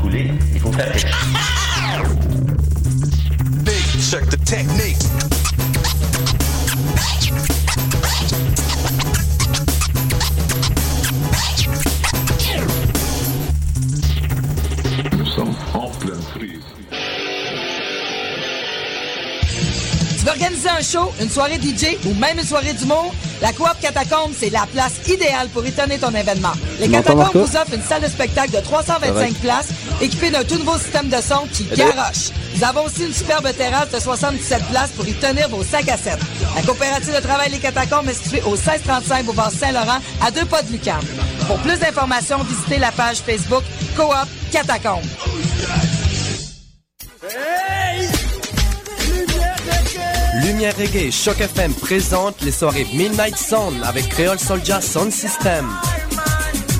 couler, il faut faire quelque Big, check the technique. Nous sommes en pleine crise. Tu veux organiser un show, une soirée DJ ou même une soirée d'humour? La Coop Catacombe, c'est la place idéale pour étonner ton événement. Les Catacombes vous offrent une salle de spectacle de 325 Correct. places équipée d'un tout nouveau système de son qui Hello? garoche. Nous avons aussi une superbe terrasse de 77 places pour y tenir vos sacs à 7. La coopérative de travail Les Catacombes est située au 1635 Boulevard Saint-Laurent à deux pas de Lucam. Pour plus d'informations, visitez la page Facebook Coop Catacombe. Lumière Reggae et Choc FM présente les soirées Midnight Sound avec Creole Soldier Sound System.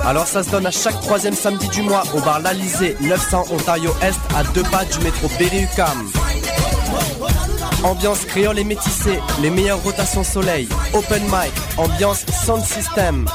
Alors ça se donne à chaque troisième samedi du mois au bar L'Alizé, 900 Ontario Est, à deux pas du métro Berry-UQAM. Ambiance créole et métissée, les meilleures rotations soleil, open mic, ambiance sound system.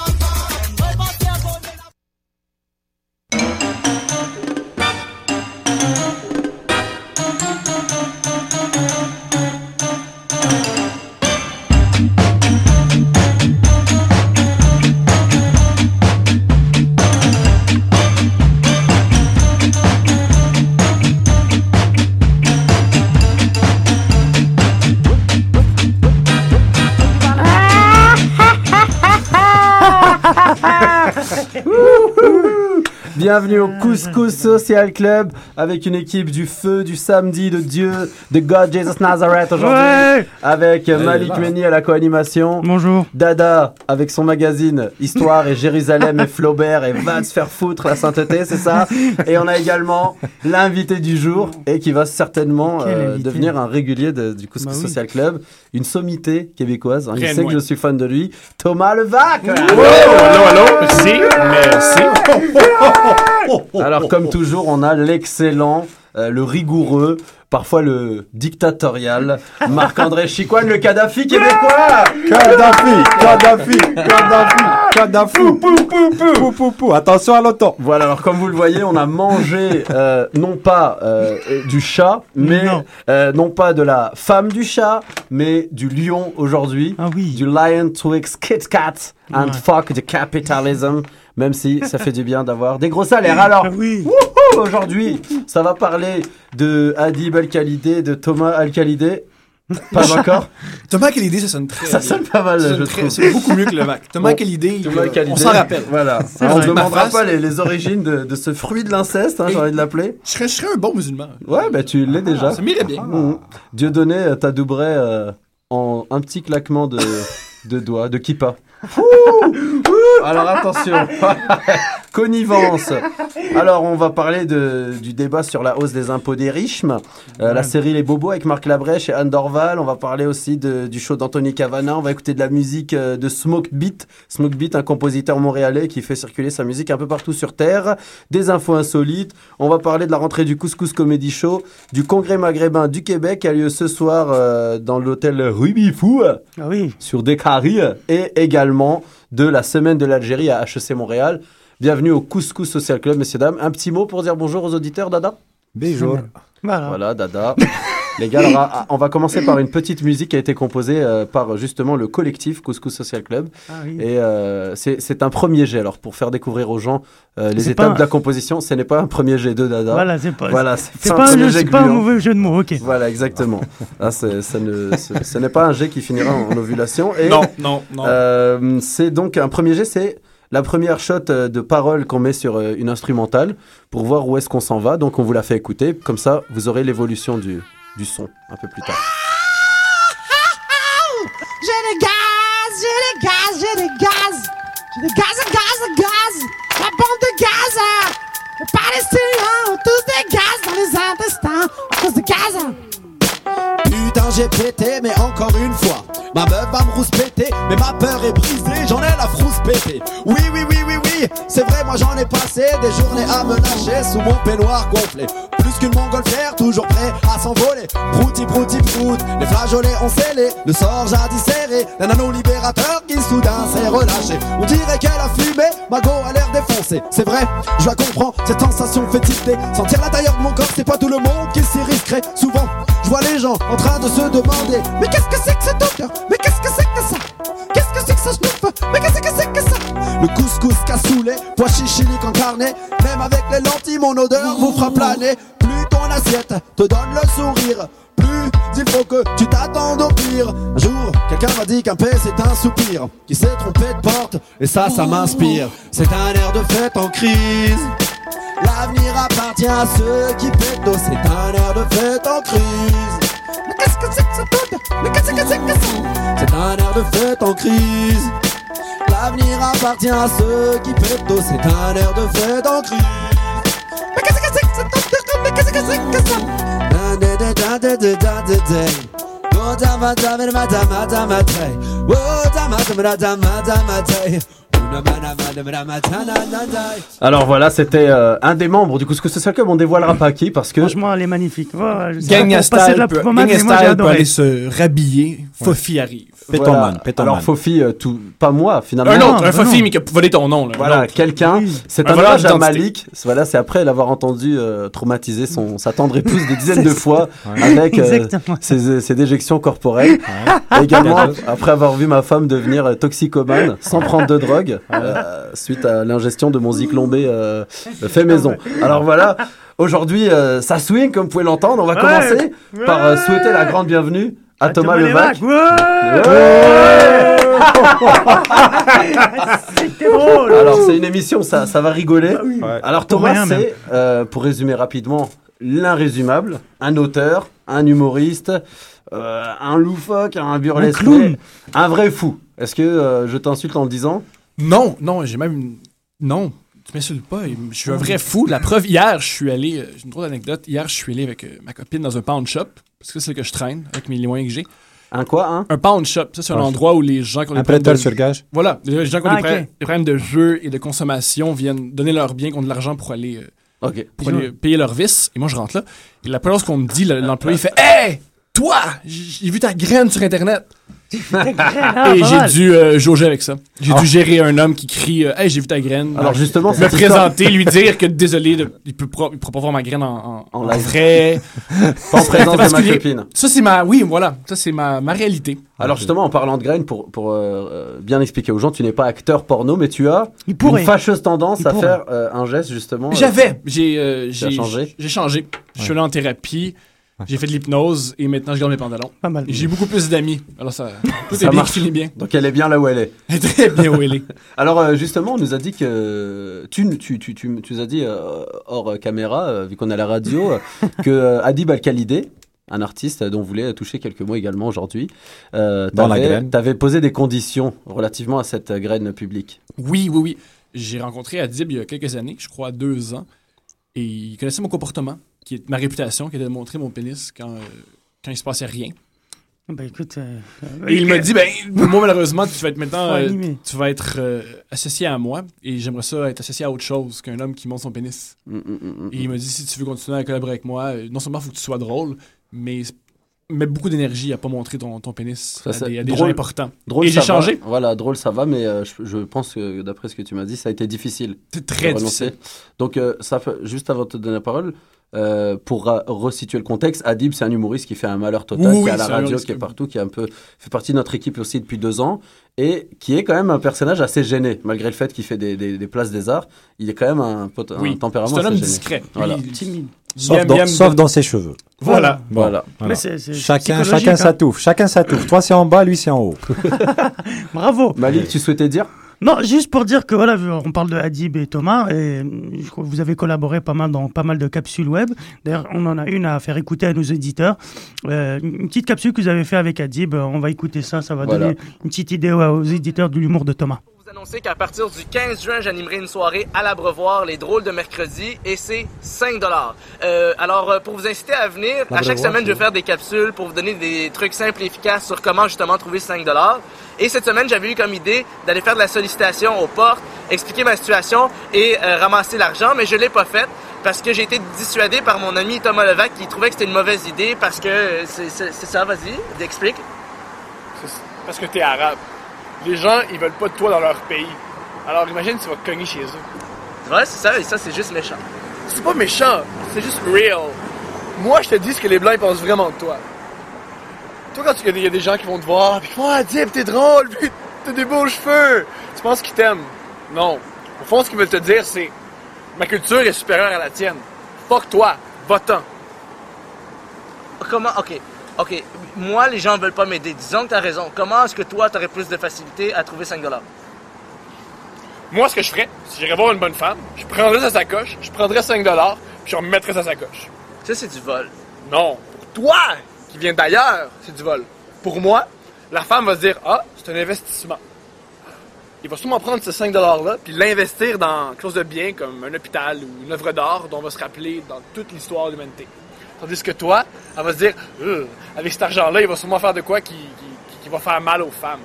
Bienvenue au Couscous Social Club avec une équipe du feu du samedi de Dieu, de God Jesus Nazareth aujourd'hui. Ouais Avec Malik Meni à la co-animation. Bonjour. Dada avec son magazine Histoire et Jérusalem et Flaubert et va se faire foutre la sainteté, c'est ça? Et on a également l'invité du jour et qui va certainement euh, devenir un régulier de- du Couscous Bah oui. Social Club, une sommité québécoise. hein. Il sait que je suis fan de lui. Thomas Levac Allô, allô, allô, merci, merci. Alors, comme toujours, on a l'excellent, euh, le rigoureux, parfois le dictatorial, Marc-André Chicoine, le Kadhafi québécois Kadhafi, Kadhafi, Kadhafi, Kadhafi. Pou, pou, pou, pou. Attention à l'auto. Voilà, alors comme vous le voyez, on a mangé euh, non pas euh, du chat, mais Non. euh, non pas de la femme du chat, mais du lion aujourd'hui. Ah oui. Du lion Twix Kit Kat and Ouais. fuck the capitalism, même si ça fait du bien d'avoir des gros salaires. Alors, Ah oui. Aujourd'hui, ça va parler de Adib Al-Khalidé, de Thomas Al-Khalidé. Pas encore Thomas, idée, ça sonne très Ça sonne pas mal, je très- trouve. C'est beaucoup mieux que le Mac. Thomas, Bon, on s'en rappelle. Voilà. on ne Ma demandera pas les, les origines de, de ce fruit de l'inceste, hein, j'ai envie de l'appeler. Je serais, je serais un bon musulman. Ouais, bah tu l'es déjà. Ça m'irait bien. Mmh. Dieudonné euh, t'adouberait euh, en un petit claquement de, de doigts, de kippa. Ouh Alors attention, connivence. Alors on va parler de, du débat sur la hausse des impôts des riches, Euh, la série Les Bobos avec Marc Labrèche et Anne Dorval. On va parler aussi de- du show d'Anthony Cavana. On va écouter de la musique euh, de Smoke Beat. Smoke Beat, un compositeur montréalais qui fait circuler sa musique un peu partout sur Terre. Des infos insolites. On va parler de la rentrée du Couscous Comedy Show, du congrès maghrébin du Québec qui a lieu ce soir euh, dans l'hôtel Ruby Fou Ah oui. sur Descaries et également de la semaine de l'Algérie à HEC Montréal. Bienvenue au Couscous Social Club, messieurs, dames. Un petit mot pour dire bonjour aux auditeurs, Dada? Bonjour. Voilà. Voilà, Dada. Les gars, alors, on va commencer par une petite musique qui a été composée euh, par justement le collectif Couscous Social Club. Ah oui. Et euh, c'est un premier jet, alors pour faire découvrir aux gens euh, les étapes un- de la composition, ce n'est pas un premier jet de Dada. Voilà, c'est pas. Voilà, c'est C'est pas, un jeu- jet c'est pas un gluant. mauvais jeu de mots, ok. Voilà, exactement. Ah, c'est- ça ne- ce n'est pas un jet qui finira en ovulation. Et, Non, non, non. euh, c'est donc un premier jet, c'est la première shot de parole qu'on met sur une instrumentale pour voir où est-ce qu'on s'en va. Donc on vous la fait écouter, comme ça vous aurez l'évolution du, du son un peu plus tard. J'ai des gaz, j'ai des gaz, j'ai des gaz. J'ai des gaz, gaz, gaz. La bombe de gaz. Les Palestiniens ont tous des gaz dans les intestins à cause de gaz. D'argent j'ai pété, mais encore une fois. Ma meuf va me rouspéter, mais ma peur est brisée, j'en ai la frousse pétée. Oui, oui, oui, oui, oui, c'est vrai, moi j'en ai passé des journées à me lâcher sous mon peignoir gonflé. Plus qu'une montgolfière, toujours prêt à s'envoler. Prouti, prouti, prout, les flageolets ont scellé, le sort jadis serré, d'un anneau libérateur qui soudain s'est relâché. On dirait qu'elle a fumé, ma go a l'air défoncée. C'est vrai, je la comprends, cette sensation tilter. Sentir l'intérieur de mon corps, c'est pas tout le monde qui s'y risquerait. Souvent, je vois les gens en train de se demander Mais qu'est-ce que c'est que cette odeur Mais qu'est-ce que c'est que ça? Qu'est-ce que c'est que ça je Mais qu'est-ce que c'est que ça? Le couscous cassoulet, pois chichilique incarné Même avec les lentilles, mon odeur vous fera planer Plus ton assiette te donne le sourire plus il faut que tu t'attendes au pire. Un jour, quelqu'un m'a dit qu'un paix c'est un soupir. Qui s'est trompé de porte, et ça, ça m'inspire. C'est un air de fête en crise. L'avenir appartient à ceux qui pètent. C'est un air de fête en crise. Mais qu'est-ce que c'est que ça Mais qu'est-ce que c'est que ça? C'est un air de fête en crise. L'avenir appartient à ceux qui pètent C'est un air de fête en crise. Mais qu'est-ce que c'est que ça Mais qu'est-ce que c'est que ça? Alors voilà, c'était euh, un des membres du coup, ce que c'est ça que on dévoilera pas qui parce que franchement, elle est magnifique. Oh, Gangsta, elle peut aller se rhabiller. Fofi arrive. Voilà. Alors Fofi, euh, tout, pas moi finalement. Un autre, un Fofi, mais qui a volé ton nom. Là, Voilà, quelqu'un. C'est Un un hommage à. Malik. Voilà, c'est après l'avoir entendu euh, traumatiser son, sa tendre épouse des dizaines de fois avec euh, ses, ses déjections corporelles. Et Également, après avoir vu ma femme devenir euh, toxicomane sans prendre de drogue euh, suite à l'ingestion de mon euh, fait maison. Alors voilà. Aujourd'hui, euh, ça swing, comme vous pouvez l'entendre. On va Ouais. commencer par euh, souhaiter la grande bienvenue à, Thomas, Thomas Levac. C'était drôle. Alors, c'est une émission, ça, ça va rigoler. Ouais. Alors, Pour Thomas, c'est, euh, pour résumer rapidement, l'inrésumable, un auteur, un humoriste, euh, un loufoque, un burlesque, un vrai fou. Est-ce que euh, je t'insulte en le disant? Non, non, j'ai même. une- Non, tu m'insultes pas. Je suis un vrai fou. La preuve, hier, je suis allé. J'ai une drôle d'anecdote. Hier, je suis allé avec ma copine dans un pound shop. Parce que c'est là que je traîne, avec mes moyens que j'ai. Un quoi, hein? Un pound shop. Ça, c'est un Pound endroit où les gens qui ont Un des problèmes de- sur gage. Voilà. Les gens qui ont Ah, des, des problèmes de jeu et de consommation viennent donner leur bien contre de l'argent pour aller. euh, Ok. pour aller payer leur vice. Et moi, je rentre là. Et la première chose qu'on me dit, le- l'employé fait Hey, toi, j'ai vu ta graine sur Internet. Ah, et pas j'ai dû euh, jauger avec ça. J'ai Ah. dû gérer un homme qui crie euh, Hey, j'ai vu ta graine. Alors, justement, me histoire- présenter, lui dire que désolé, de- il peut pas, il pourra pas voir ma graine en, en, En en live. vrai. Pas en présence de ma copine. Ça, c'est ma. Oui, voilà. Ça, c'est ma, ma réalité. Alors justement, en parlant de graines, pour, pour euh, euh, bien expliquer aux gens, tu n'es pas acteur porno, mais tu as Il une fâcheuse tendance Il à pourrait. faire euh, un geste justement. euh, J'avais. Euh, j'ai changé J'ai changé. Je suis allé en thérapie. J'ai fait de l'hypnose et maintenant je garde mes pantalons. Pas mal. J'ai beaucoup plus d'amis. Alors ça, tout Ça est bien, marche. finit bien. Donc elle est bien là où elle est. Elle est très bien où elle est. Alors euh, justement, on nous a dit que tu tu tu tu, tu nous as dit euh, hors euh, caméra, euh, vu qu'on est à la radio, euh, que euh, Adib Al-Khalidé, un artiste dont vous voulez toucher quelques mots également aujourd'hui, euh, Dans la t'avais- graine. t'avais posé des conditions relativement à cette euh, graine publique. Oui, oui, oui. J'ai rencontré Adib il y a quelques années, je crois deux ans, et il connaissait mon comportement, qui est ma réputation, qui était de montrer mon pénis quand, euh, quand il se passait rien. Ben écoute. euh, Et il m'a dit, ben, moi, malheureusement, tu vas être maintenant, euh, tu vas être euh, associé à moi, et j'aimerais ça être associé à autre chose qu'un homme qui monte son pénis. Mm, mm, mm, Et il m'a dit, si tu veux continuer à collaborer avec moi, euh, non seulement il faut que tu sois drôle, mais mets beaucoup d'énergie à pas montrer ton, ton pénis Ça, à des, à des drôle. gens importants. Drôle, et j'ai ça va. changé. Voilà, drôle, ça va, mais euh, je, je pense que d'après ce que tu m'as dit, ça a été difficile. C'est très difficile. Donc, euh, ça fait- juste avant de te donner la parole, euh, pour resituer le contexte, Adib, c'est un humoriste qui fait un malheur total, Oui, qui est à la radio, qui est partout, qui est un peu fait partie de notre équipe aussi depuis deux ans, et qui est quand même un personnage assez gêné, malgré le fait qu'il fait des, des, des places des arts. Il est quand même un, pot- un Oui, tempérament c'est un assez homme gêné. discret. Voilà. Il- Timide. Sauf, Bien, dans, bien, sauf bien. dans ses cheveux. Voilà. Bon, Voilà. Chacun, chacun hein. sa touffe. Chacun sa touffe. Toi, c'est en bas, lui, c'est en haut. Bravo. Malik, tu souhaitais dire? Non, juste pour dire que voilà, on parle de Hadib et Thomas, et je crois que vous avez collaboré pas mal dans pas mal de capsules web. D'ailleurs, on en a une à faire écouter à nos éditeurs. Euh, une petite capsule que vous avez fait avec Hadib, euh, on va écooter ça, ça va Voilà. donner une petite idée aux éditeurs de l'humour de Thomas. Annoncer qu'à partir du 15 juin, j'animerai une soirée à l'Abreuvoir, les drôles de mercredi, et c'est 5 dollars. alors, euh, pour vous inciter à venir, à chaque semaine, je vais faire des capsules pour vous donner des trucs simples et efficaces sur comment justement trouver 5 dollars. Et cette semaine, j'avais eu comme idée d'aller faire de la sollicitation aux portes, expliquer ma situation et euh, ramasser l'argent, mais je l'ai pas fait parce que j'ai été dissuadé par mon ami Thomas Levac qui trouvait que c'était une mauvaise idée parce que euh, c'est ça, vas-y, explique. Parce que t'es arabe. Les gens, ils veulent pas de toi dans leur pays. Alors imagine, tu vas cogner chez eux. Ouais, c'est ça, et ça, c'est juste méchant. C'est pas méchant, c'est juste real. Moi, je te dis ce que les blancs ils pensent vraiment de toi. Toi, quand il y, a des- il y a des gens qui vont te voir, puis qui font Ah, Dip, t'es drôle, puis t'as des beaux cheveux, tu penses qu'ils t'aiment? Non. Au fond, ce qu'ils veulent te dire, c'est Ma culture est supérieure à la tienne. Fuck toi, va-t'en. Comment, ok, ok, moi, les gens veulent pas m'aider. Disons que t'as raison. Comment est-ce que toi, t'aurais plus de facilité à trouver 5 dollars? Moi, ce que je ferais, si j'irais voir une bonne femme, je prendrais sa sacoche, je prendrais 5 dollars, puis je remettrais sa sacoche. Ça, c'est du vol. Non. Pour toi, qui vient d'ailleurs, c'est du vol. Pour moi, la femme va se dire Ah, c'est un investissement. Il va sûrement prendre ces 5 $-là puis l'investir dans quelque chose de bien comme un hôpital ou une œuvre d'art dont on va se rappeler dans toute l'histoire de l'humanité. Tandis que toi, elle va se dire Ugh, avec cet argent-là, il va sûrement faire de quoi qui, qui- qui va faire mal aux femmes.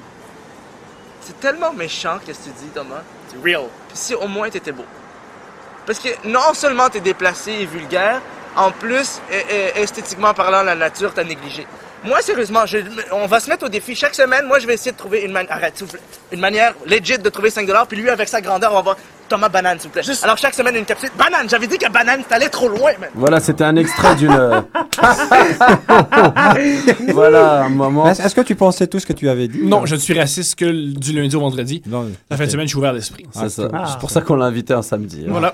C'est tellement méchant, qu'est-ce que tu dis, Thomas. C'est real. Puis si au moins t'étais beau. Parce que non seulement t'es déplacé et vulgaire, en plus, euh, euh, esthétiquement parlant, la nature t'a négligé. Moi, sérieusement, je- on va se mettre au défi. Chaque semaine, moi, je vais essayer de trouver une, manière, arrête, une manière legit de trouver 5 puis lui, avec sa grandeur, on va voir Thomas Banane, s'il vous plaît. Alors, chaque semaine, une capsule. Banane, j'avais dit que Banane, t'allais trop loin, man. Voilà, c'était un extrait d'une. euh, voilà, un moment. Est-ce que tu pensais tout ce que tu avais dit? Non, je ne suis raciste que du lundi au vendredi. La fin de semaine, je suis ouvert d'esprit. C'est ça. C'est pour ça qu'on l'a invité un samedi. hein. Voilà.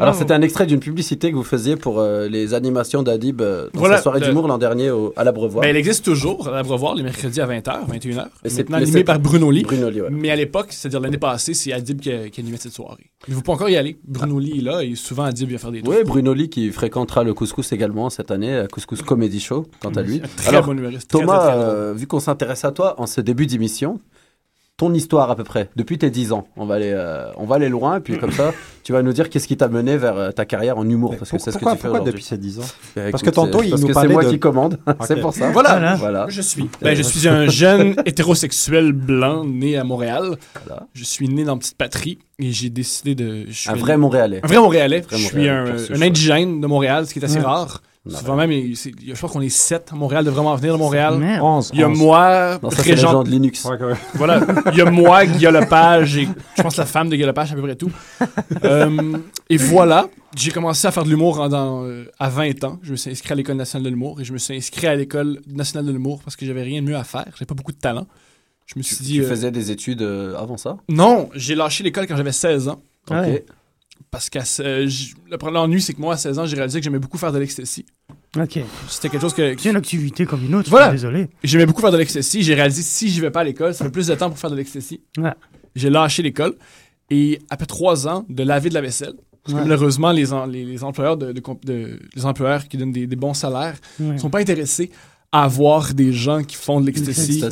Alors c'était un extrait d'une publicité que vous faisiez pour euh, les animations d'Adib euh, dans Voilà, sa soirée le- d'humour l'an dernier au- à l'Abreuvoir. Ben, elle existe toujours à l'Abreuvoir les mercredis à 20h, 21h. Et c'est- Maintenant c'est- par Bruno Lee. Bruno Lee, ouais. Mais à l'époque, c'est-à-dire l'année passée, c'est Adib qui animait cette soirée. Il ne faut pas encore y aller. Bruno Lee est là et souvent Adib vient faire des trucs. Oui, Bruno Lee qui fréquentera le Couscous également cette année, euh, Couscous Comedy Show, quant à lui. Très bon humoriste, très, Thomas, très, euh, vu qu'on s'intéresse à toi en ce début d'émission, ton histoire à peu près, depuis tes 10 ans, on va aller, euh, on va aller loin, et puis comme ça, tu vas nous dire qu'est-ce qui t'a mené vers euh, ta carrière en humour, parce que c'est ce que pourquoi- tu fais depuis ces 10 ans Eh, Parce écoute, que tantôt, c'est- il parce nous que c'est moi de- qui commande, c'est pour ça. Voilà. voilà. Je suis. Ben, je suis un jeune hétérosexuel blanc né à Montréal. Je suis né dans une petite patrie et j'ai décidé de. je suis Un allé- vrai Montréalais. Un vrai Montréalais. Vrai je suis un, indigène de Montréal, ce qui est assez Ouais. rare. Souvent même, il- c'est- je crois qu'on est sept à Montréal de vraiment venir de Montréal. Merde. Il y a moi, Non, ça, c'est les Régent- gens de Linux. Voilà. Il y a moi, Guillaume Lepage et je pense la femme de Guillaume Lepage, à peu près tout. Euh, et voilà. J'ai commencé à faire de l'humour en- dans, euh, à 20 ans. Je me suis inscrit à l'École nationale de l'humour et je me suis inscrit à l'École nationale de l'humour parce que j'avais rien de mieux à faire. J'avais pas beaucoup de talent. Je me suis Tu, dit. tu euh, faisais des études euh, avant ça? Non, j'ai lâché l'école quand j'avais 16 ans. Ok. Ouais. Parce que euh, le problème l'ennui, c'est que moi, à 16 ans, j'ai réalisé que j'aimais beaucoup faire de l'ecstasy. Ok. C'était quelque chose que. C'est une activité comme une autre, Voilà. je suis désolé. J'aimais beaucoup faire de l'ecstasy. J'ai réalisé si j'y vais pas à l'école, ça fait plus de temps pour faire de l'ecstasy. Ouais. J'ai lâché l'école. Et après trois ans de laver de la vaisselle, parce que Ouais. malheureusement, les, en- les, les employeurs de, de comp- de- les employeurs qui donnent des, des bons salaires Ouais. sont pas intéressés avoir des gens qui font de l'ecstasy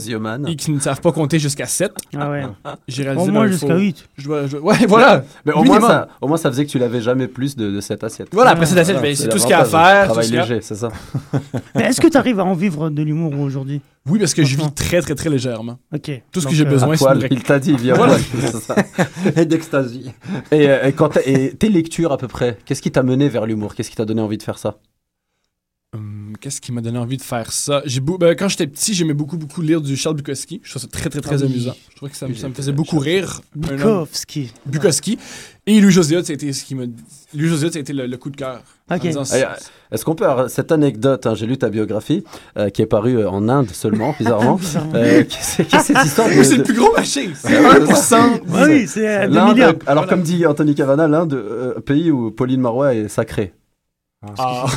et qui ne savent pas compter jusqu'à 7. Ah ouais. J'ai réalisé Au moins ben, jusqu'à faut- 8. Je dois- je- Ouais, voilà. Mais au moins, ça, au moins, ça faisait que tu l'avais jamais plus de, de cette assiette. Voilà, après cette assiette, Voilà, ben, c'est tout ce qu'il y a à faire. Travail léger, c'est ça. Mais est-ce que tu arrives à en vivre de l'humour aujourd'hui? Oui, parce que je vis très, très, très légèrement. Ok. Tout ce que j'ai euh, besoin, c'est il t'a dit, Voilà. voilà. c'est ça. Et d'extasie. Et, euh, et tes lectures à peu près, qu'est-ce qui t'a mené vers l'humour? Qu'est-ce qui t'a donné envie de faire ça? Qu'est-ce qui m'a donné envie de faire ça? J'ai beau- ben, quand j'étais petit, j'aimais beaucoup, beaucoup lire du Charles Bukowski. Je trouve ça très, très, très Ah amusant. Je trouvais que ça, me- ça me faisait beaucoup rire. Bukowski. Bukowski. Et Louis José ça a été ce qui m'a. Louis José ça a été le, le coup de cœur. Ok. En disant, Eh, euh, Est-ce qu'on peut avoir cette anecdote hein, J'ai lu ta biographie euh, qui est parue euh, en Inde seulement, bizarrement. Bizarrement. Euh, qu'est-ce qu'est-ce que c'est cette histoire de- c'est le plus gros marché. C'est Ouais, 1%. Bah oui, c'est euh, 2 L'Inde, milliards. alors comme dit Anthony Cavana, l'Inde, euh, pays où Pauline Marois est sacrée. Ah.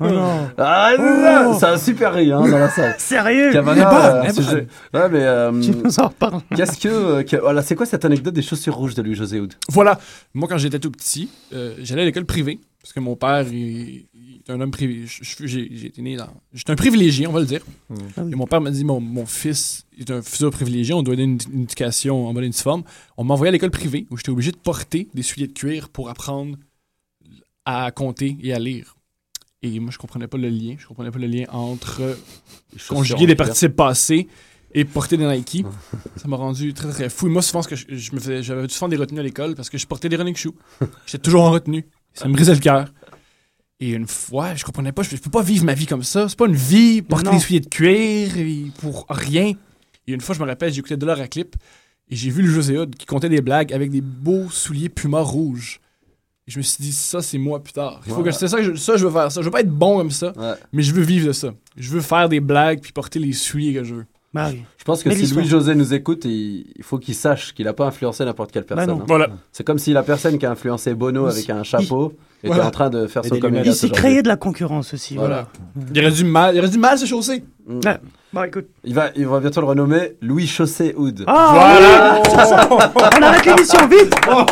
Oh non. Ah, Oh. c'est un super rire hein, dans la salle. Sérieux? Cavana, est bonne, euh, est sujet- Ouais, mais euh, Tu nous en reparles. qu'est-ce que, euh, que- voilà, c'est quoi cette anecdote des chaussures rouges de Louis José Hood Voilà. Moi, quand j'étais tout petit, euh, j'allais à l'école privée. Parce que mon père, il, il est un homme privilégié. J'ai été né dans. J'étais un privilégié, on va le dire. Ah oui. Et mon père m'a dit mon, mon fils est un futur privilégié, on doit donner une, une éducation en bonne et due forme. On m'a envoyé à l'école privée où j'étais obligé de porter des souliers de cuir pour apprendre à compter et à lire. Et moi, je comprenais pas le lien. Je comprenais pas le lien entre conjuguer des participes passés et porter des Nike. ça m'a rendu très très fou. Et moi, souvent, ce que je, je me faisais, j'avais souvent des retenues à l'école parce que je portais des running shoes. J'étais toujours en retenue. Ça me brisait le cœur. Et une fois, je comprenais pas, je, je peux pas vivre ma vie comme ça. C'est pas une vie, porter des souliers de cuir et pour rien. Et une fois, je me rappelle, j'écoutais Dollar à clip et j'ai vu le José Hood qui comptait des blagues avec des beaux souliers Puma rouges. Et je me suis dit, ça, c'est moi plus tard. Il faut Ouais. que c'est ça, que je, ça, je veux faire ça. Je veux pas être bon comme ça, Ouais. mais je veux vivre de ça. Je veux faire des blagues puis porter les souliers que je veux. Oui. Je pense que si. Louis-José nous écoute, il, il faut qu'il sache qu'il n'a pas influencé n'importe quelle personne. Bah non. hein. Voilà. C'est comme si la personne qui a influencé Bono avec un chapeau était Voilà. en train de faire son coming Il s'est créé de la concurrence aussi. Voilà. Voilà. Il aurait du mal, il aurait du mal se chausser. Mm. Bon, écoute. Il, va, il va bientôt le renommer Louis Chaussé Hood. Ah, ça. On arrête l'émission, vite On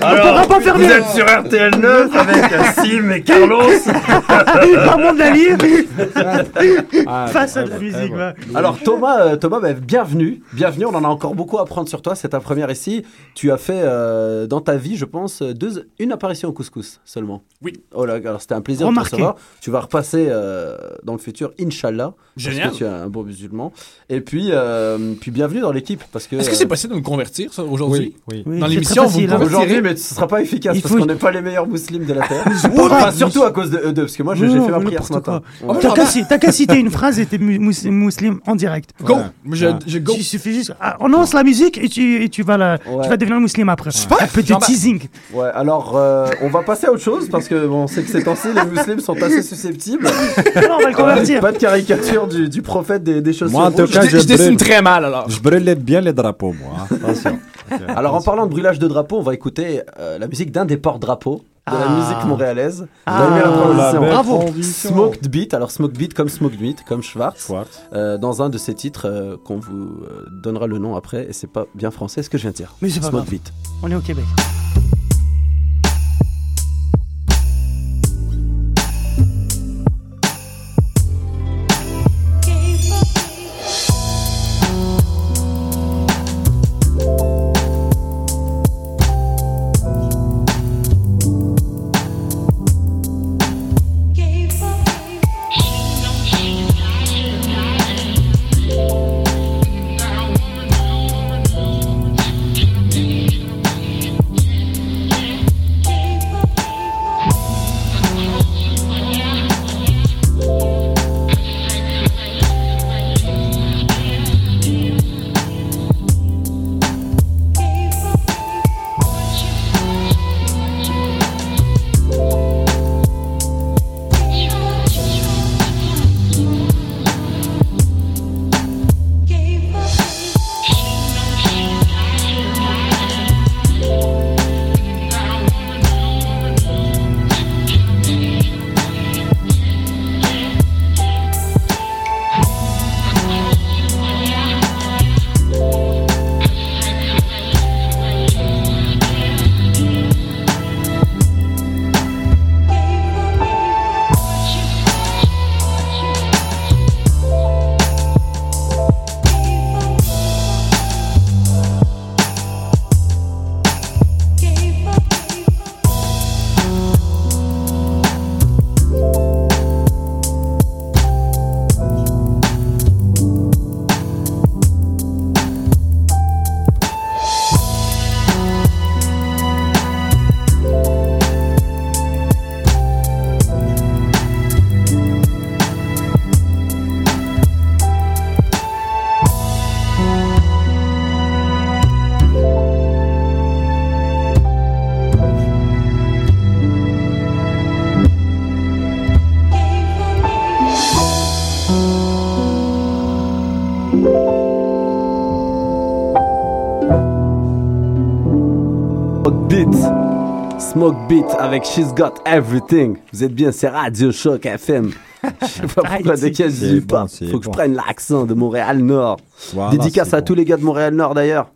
pourra pas faire mieux sur RTL 9 avec Sim et Carlos. Pas mon délire Ah, Face à de la musique, ouais. ouais. Alors Thomas, euh, Thomas bah, bienvenue. Bienvenue, on en a encore beaucoup à apprendre sur toi. C'est ta première ici. Tu as fait euh, dans ta vie, je pense, deux, une apparition au couscous seulement. Oui. Oh là, alors c'était un plaisir Remarqué. de te recevoir. Tu vas repasser euh, dans le futur, Inch'Allah. Génial. Parce que tu es un bon musulman. Et puis, euh, puis bienvenue dans l'équipe. Parce que Est-ce que c'est possible de me convertir, ça, aujourd'hui? Oui, oui. Dans c'est l'émission, vous me. Aujourd'hui, mais ce sera pas efficace Il parce faut- qu'on n'est pas les meilleurs musulmans de la terre. pas enfin, grave. surtout à cause de eux deux, parce que moi j'ai fait ma prière ce matin. Ouais. T'as qu'à citer une phrase et t'es mu- mus- musulman en direct. Go! Il suffit juste. Ah, on lance la musique et tu, et tu, vas, la, tu vas devenir musulman après. Un petit teasing. Ouais, alors euh, on va passer à autre chose parce que bon, on sait que ces temps-ci les musulmans sont assez susceptibles. Non, on va le convertir. Pas de caricature du, du prophète des, des chaussures Moi, en tout rouges. cas, Je, je je dessine brûle. très mal, alors. Je brûlais bien les drapeaux, moi. hein. Alors en parlant de brûlage de drapeaux, on va écouter euh, la musique d'un des porte-drapeaux de la Ah. musique montréalaise. Ah. la la Bravo. Smoked Beat, alors Smoked Beat comme Smoked Meat, comme Schwartz, Schwartz. euh, dans un de ces titres euh, qu'on vous donnera le nom après, et c'est pas bien français ce que je viens de dire. Mais c'est pas Smoked grave. Beat. On est au Québec. Smoke Beat avec She's Got Everything. Vous êtes bien, c'est Radio Choc FM. Je sais pas pourquoi C'est du bon, pas. c'est Faut que je bon. prenne l'accent de Montréal Nord. Voilà, Dédicace à bon. tous les gars de Montréal Nord d'ailleurs.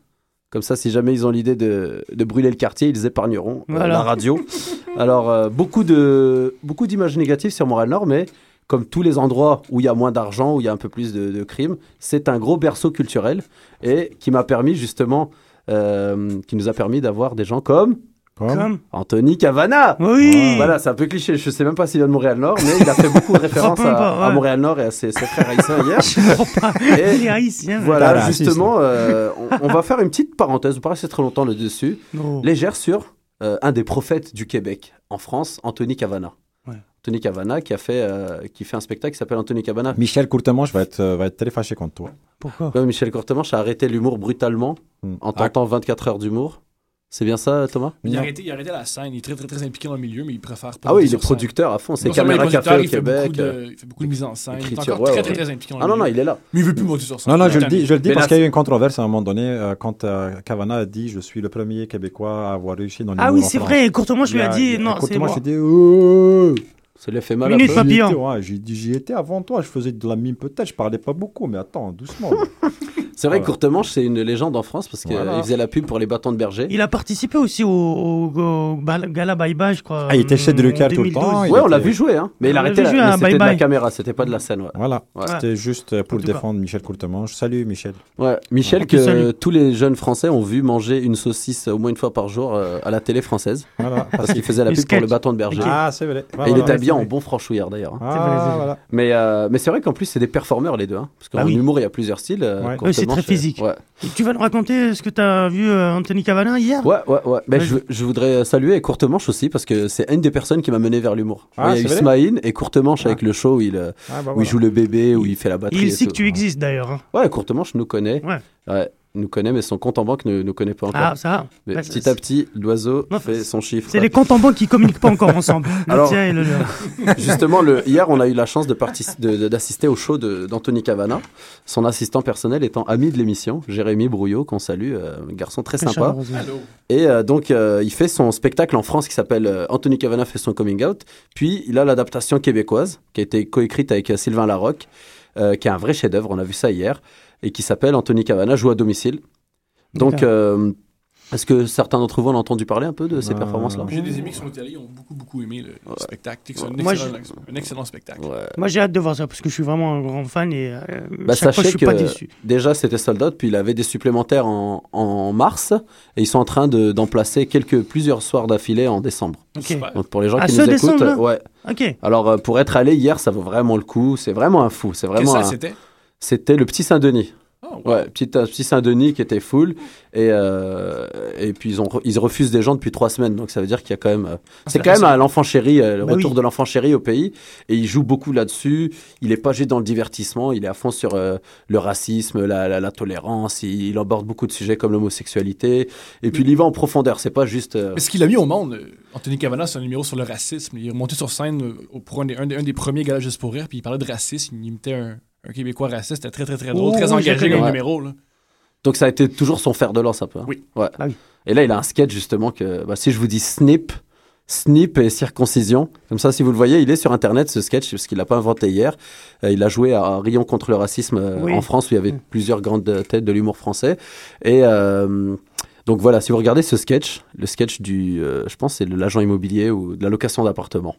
Comme ça, si jamais ils ont l'idée de, de brûler le quartier, ils épargneront euh, la radio. Alors, euh, beaucoup de beaucoup d'images négatives sur Montréal-Nord, mais comme tous les endroits où il y a moins d'argent, où il y a un peu plus de, de crimes, c'est un gros berceau culturel et qui m'a permis justement, euh, qui nous a permis d'avoir des gens comme Comme Anthony Cavana. Oui. Voilà, c'est un peu cliché. Je sais même pas s'il vient de Montréal-Nord, mais il a fait beaucoup de références à, pas, ouais. à Montréal-Nord et à ses, ses frères haïtiens hier. Il est haïtien. Voilà, Voilà, justement, euh, on, on va faire une petite parenthèse, on va pas rester très longtemps là-dessus, Oh. légère sur euh, un des prophètes du Québec en France, Anthony Cavana. Ouais. Anthony Cavana qui a fait, euh, qui fait un spectacle qui s'appelle Anthony Cavana. Michel Courtemanche va être, euh, va être très fâché contre toi. Pourquoi? Ouais, Michel Courtemanche a arrêté l'humour brutalement Hmm. en tentant 24 heures d'humour. C'est bien ça, Thomas? Il a, arrêté, il a arrêté la scène, il est très très très impliqué dans le milieu, mais il préfère pas. Ah oui, il est scène. producteur à fond, c'est Caméra Café au Québec. beaucoup de- euh, Il fait beaucoup de mise en scène. Il est encore ouais, très ouais. très très impliqué dans le Ah non, non, milieu. il est là. Mais il veut plus monter sur scène. Non, non, je le dis, je le dis parce qu'il y a eu une controverse à un moment donné euh, quand euh, Cavana a dit Je suis le premier Québécois à avoir réussi dans Ah l'humour oui, c'est vrai. Courtement, je lui ai dit non, c'est moi. a dit Oh Ça lui a fait mal Minute peu. papillon. J'y étais, ouais, J'ai dit J'y étais avant toi, je faisais de la mime peut-être, je parlais pas beaucoup, mais attends, doucement. C'est vrai que Voilà. Courtemanche, c'est une légende en France parce qu'il Voilà. faisait la pub pour les bâtons de berger. Il a participé aussi au, au, gala Bye Bye, je crois. Ah, il était chez en Drucker tout le 2012. temps, il Ouais, on l'a était- vu jouer, hein. Mais il On a l'a arrêté vu la, jouer mais Bye de la caméra, c'était pas de la scène. Ouais. Voilà, Ouais. c'était juste euh, pour cas. défendre Michel Courtemanche. Salut Michel. Ouais, Michel, que tous les jeunes Français ont vu manger une saucisse au moins une fois par jour euh, à la télé française. Voilà. Parce qu'il faisait la pub pour le bâton de berger. Ah, c'est vrai. Et il était habillé en bon franchouillard d'ailleurs. hein. Ah, voilà. Mais, euh, mais c'est vrai qu'en plus, c'est des performeurs les deux. Hein, parce qu'en oui. humour, il y a plusieurs styles. C'est très physique. Ouais, Et tu vas nous raconter ce que tu as vu euh, Anthony Cavana hier? Ouais, ouais. ouais. Mais Ouais, je, je voudrais saluer Courtemanche aussi parce que c'est une des personnes qui m'a mené vers l'humour. Ah, il y a eu c'est vrai? Smaïn et Courtemanche Ah. avec le show où il, euh, Ah, bah, où voilà. il joue le bébé, où il fait la batterie. Il sait que tu existes d'ailleurs. hein. Ouais, Courtemanche nous connaît. Ouais. Ouais, nous connaît, mais son compte en banque ne nous connaît pas encore. Ah, ça. Mais Bah, petit à petit, l'oiseau Non, fait son chiffre. C'est les comptes en banque qui communiquent pas encore ensemble. Le Alors- tien et le leur. Justement, le, hier, on a eu la chance de partici- de- de- d'assister au show d'Anthony Cavana, son assistant personnel étant ami de l'émission, Jérémy Brouillot, qu'on salue, euh, un garçon très sympa. Allô. Et euh, donc, euh, il fait son spectacle en France qui s'appelle euh, Anthony Cavana fait son coming out. Puis, il a l'adaptation québécoise qui a été coécrite avec euh, Sylvain Larocque, euh, qui est un vrai chef-d'œuvre, on a vu ça hier, et qui s'appelle Anthony Cavana joue à domicile. Donc, euh, est-ce que certains d'entre vous ont entendu parler un peu de ces Euh, performances-là? J'ai des amis qui sont allés, ils ont beaucoup beaucoup aimé le, le spectacle. C'est un, Moi, excellent, un excellent spectacle. Ouais. Moi, j'ai hâte de voir ça parce que je suis vraiment un grand fan et euh, Bah, chaque fois, je sachez suis pas que déçu. déjà c'était sold out, puis il avait des supplémentaires en, en mars, et ils sont en train de- d'en placer quelques, plusieurs soirs d'affilée en décembre. Donc pour les gens Ah, qui nous écoutent, ouais. Ok. Alors euh, pour être allé hier, ça vaut vraiment le coup. C'est vraiment un fou. C'est Quelle vraiment. salle un- c'était? C'était le petit Saint-Denis. Oh, wow. Ouais, petit, petit Saint-Denis qui était full. Et, euh, et puis ils, ont, ils refusent des gens depuis trois semaines. Donc ça veut dire qu'il y a quand même. euh, c'est quand même à l'enfant chéri, euh, le Bah retour oui. de l'enfant chéri au pays. Et il joue beaucoup là-dessus. Il est pas juste dans le divertissement. Il est à fond sur le racisme, la, la, la tolérance. Il, il aborde beaucoup de sujets comme l'homosexualité. Et puis il y va en profondeur. C'est pas juste. Mais ce qu'il a mis au monde, Anthony Cavana, c'est un numéro sur le racisme. Il est monté sur scène pour un des, un des- un des premiers galas Juste pour rire, puis il parlait de racisme. Il imitait un, un Québécois raciste. C'était très, très, très drôle, Oh, très engagé comme Ouais. numéro. Là. Donc ça a été toujours son fer de lance un peu. hein. Oui. Ouais. Ah oui. Et là, il a un sketch justement que bah, si je vous dis snip, snip et circoncision, comme ça, si vous le voyez, il est sur internet ce sketch parce qu'il l'a pas inventé hier. Euh, il a joué à Rion contre le racisme euh, Oui. en France où il y avait plusieurs grandes têtes de l'humour français. Et euh, donc voilà, si vous regardez ce sketch, le sketch du, euh, je pense, c'est de l'agent immobilier ou de la location d'appartement.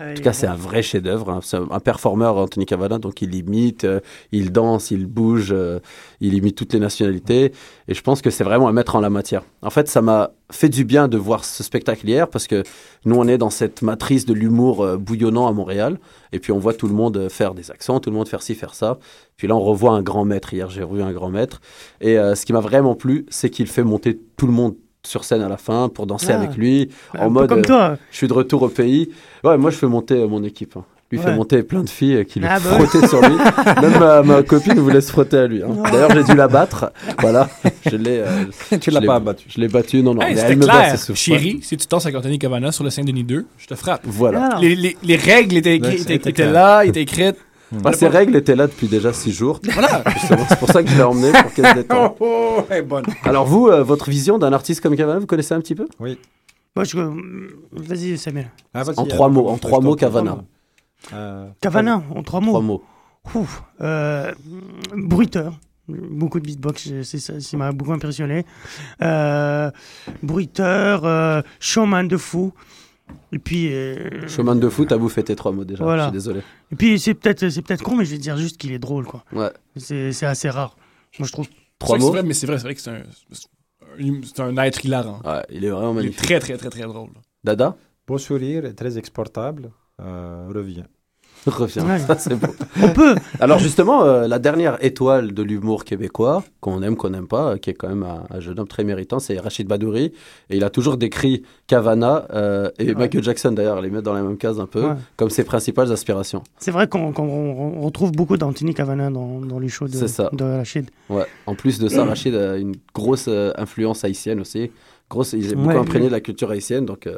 En tout cas, c'est un vrai chef-d'œuvre. hein. C'est un, performeur, Anthony Cavana, donc il imite, euh, il danse, il bouge, euh, il imite toutes les nationalités. Et je pense que c'est vraiment un maître en la matière. En fait, ça m'a fait du bien de voir ce spectacle hier parce que nous, on est dans cette matrice de l'humour euh, bouillonnant à Montréal. Et puis, on voit tout le monde faire des accents, tout le monde faire ci, faire ça. Puis là, on revoit un grand maître. Hier, j'ai revu un grand maître. Et ce qui m'a vraiment plu, c'est qu'il fait monter tout le monde sur scène à la fin pour danser Ah. avec lui Un en peu mode comme euh, toi. je suis de retour au pays. Ouais, moi je fais monter euh, mon équipe. hein. Lui fait monter plein de filles euh, qui lui Ah bah frottaient sur lui. Même ma, ma copine vous laisse frotter à lui. hein. D'ailleurs, j'ai dû la battre. Voilà, je l'ai. euh, Tu l'as pas abattu. Je l'ai battu. Non, non. Hey, mais me bat. Chérie, si tu danses avec Anthony Cavana sur le Saint-Denis 2, je te frappe. Voilà. Ah. Les, les- les règles étaient, étaient, étaient là, étaient écrites. Bah, ces règles étaient là depuis déjà six jours. Voilà. C'est pour ça que je l'ai emmené pour qu'elle se détende. Oh, elle est bonne. Alors vous, euh, votre vision d'un artiste comme Cavana, vous connaissez un petit peu? Moi, je... Vas-y, Samuel. Ah, En euh, trois mots, en trois mots. Cavana. Euh, Cavana, en trois mots. Trois mots. Ouf. Euh, bruiteur. Beaucoup de beatbox, c'est- ça ça m'a beaucoup impressionné. Euh, bruiteur, euh, showman de fou. Et puis. euh, Chemin de foot, t'as bouffé tes trois mots déjà. Voilà. Je suis désolé. Et puis c'est peut-être c'est peut-être con, mais je vais dire juste qu'il est drôle, quoi. Ouais. C'est c'est assez rare. Moi, je trouve. Trois C'est mots. vrai, mais c'est vrai, c'est vrai que c'est un, c'est un être hilarant. Ouais, il est vraiment Il est magnifique. très, très, très, très drôle. Dada Beau sourire, très exportable. Euh, revient. Reviens, Ouais. ça c'est beau. On peut. Alors justement, euh, la dernière étoile de l'humour québécois, qu'on aime, qu'on n'aime pas, euh, qui est quand même un, un jeune homme très méritant, c'est Rachid Badouri. Et il a toujours décrit Cavana euh, et Michael Jackson d'ailleurs, les mettre dans la même case un peu, Ouais. comme ses principales aspirations. C'est vrai qu'on qu'on- on retrouve beaucoup d'Anthony Cavana dans, dans les shows de, ça. de Rachid. Ouais. En plus de ça, Rachid a une grosse influence haïtienne aussi. Grosse, il est beaucoup imprégné de la culture haïtienne, donc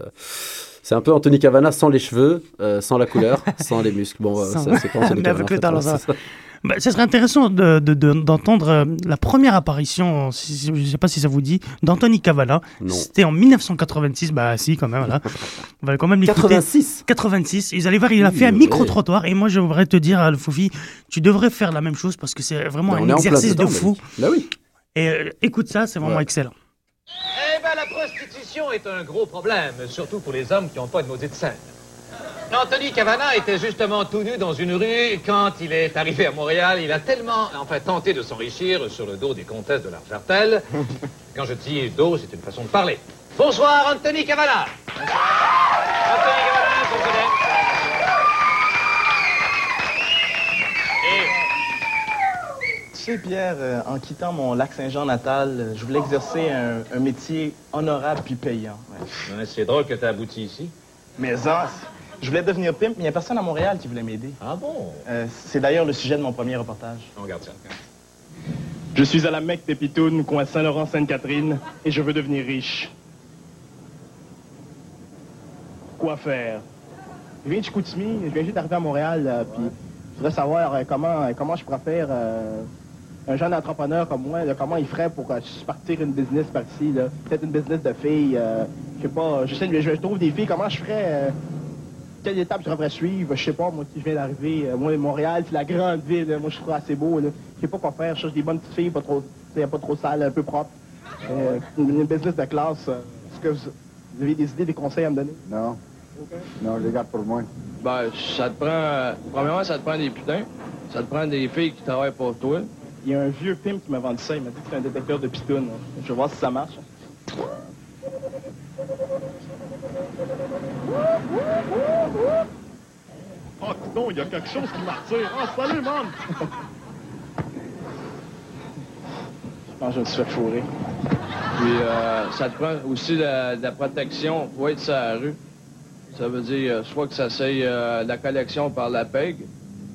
c'est un peu Anthony Cavana sans les cheveux, euh, sans la couleur, sans les muscles. Bon, euh, Sans- ça, c'est pas Anthony Mais Cavana. avec en fait, ça. c'est ça. Bah, serait intéressant de- de- de- d'entendre euh, la première apparition, si- si- je ne sais pas si ça vous dit, d'Anthony Cavana. C'était en 1986, bah si quand même, là. On va quand même l'écouter. 86 86. Ils allaient voir, il a Oui, fait un micro-trottoir. Et moi, je voudrais te dire, euh, Fofi, tu devrais faire la même chose parce que c'est vraiment Ben, un exercice de fou. Bah oui. Et euh, écoute ça, c'est vraiment Ouais. excellent. Eh ben, la est un gros problème, surtout pour les hommes qui n'ont pas de maudite scène. Anthony Cavana était justement tout nu dans une rue quand il est arrivé à Montréal. Il a tellement, enfin, tenté de s'enrichir sur le dos des comtesses de l'Argentel. Quand je dis dos, c'est une façon de parler. Bonsoir, Anthony Cavana. Anthony Cavana, Pierre, euh, en quittant mon lac Saint-Jean natal, euh, je voulais exercer un, un métier honorable puis payant. ouais. Ouais, c'est drôle que tu abouti ici. Mais ça, je voulais devenir pimp, mais il n'y a personne à Montréal qui voulait m'aider. Ah bon? Euh, c'est d'ailleurs le sujet de mon premier reportage. On regarde ça. Je suis à la Mecque des Pitounes, coin Saint-Laurent-Sainte-Catherine, et je veux devenir riche. Quoi faire? Je viens de Chicoutimi, je viens juste d'arriver à Montréal, euh, puis je voudrais savoir euh, comment, comment je pourrais faire euh, un jeune entrepreneur comme moi, là, comment il ferait pour euh, partir une business par ici, là? peut-être une business de filles, euh, je sais pas, je, sais, je, je trouve des filles, comment je ferais, euh, quelle étape je devrais suivre, je sais pas, moi qui viens d'arriver, euh, moi Montréal, c'est la grande ville, là. moi je trouve assez beau, là. je sais pas quoi faire, je cherche des bonnes petites filles, pas trop, pas trop sales, un peu propres, Euh, une, une business de classe, est-ce que vous, vous avez des idées, des conseils à me donner? Non. Non, je les garde pour moi. Ben, ça te prend. euh, premièrement, ça te prend des putains. Ça te prend des filles qui travaillent pour toi. Il y a un vieux pimp qui m'a vendu ça, il m'a dit que c'était un détecteur de pitounes. Je vais voir si ça marche. Oh, non, il y a quelque chose qui m'attire. Ah, salut, man! Je pense que je me suis fait fourrer. Puis, euh, ça te prend aussi de, de la protection pour être sur la rue. Ça veut dire euh, soit que ça c'est euh, la collection par la PEG,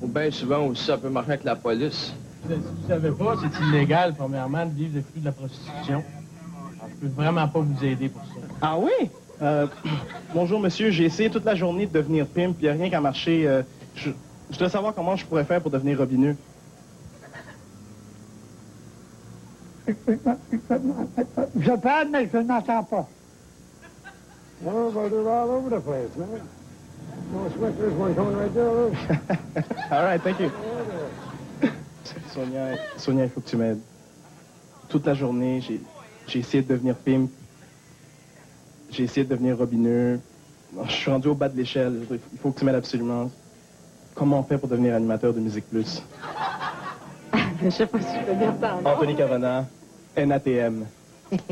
ou bien souvent aussi ça peut marcher avec la police. Si vous ne savez pas, c'est illégal, premièrement, de vivre des flux de la prostitution. Alors, je peux vraiment pas vous aider pour ça. Ah oui? Euh, bonjour, monsieur. J'ai essayé toute la journée de devenir pimp, puis il n'y a rien qu'à marcher. Euh, je, je dois savoir comment je pourrais faire pour devenir robineux. Je parle, mais je n'entends pas. Oh, but they're all over the place, man. No sweat, there's one coming right there. All right, thank you. Sonia, Sonia, il faut que tu m'aides. Toute la journée, j'ai j'ai essayé de devenir pimp. J'ai essayé de devenir robineux. Je suis rendu au bas de l'échelle. Il faut que tu m'aides absolument. Comment on fait pour devenir animateur de Musique Plus? Je sais pas si je peux dire ça. non? Anthony Cavana, NATM. Anthony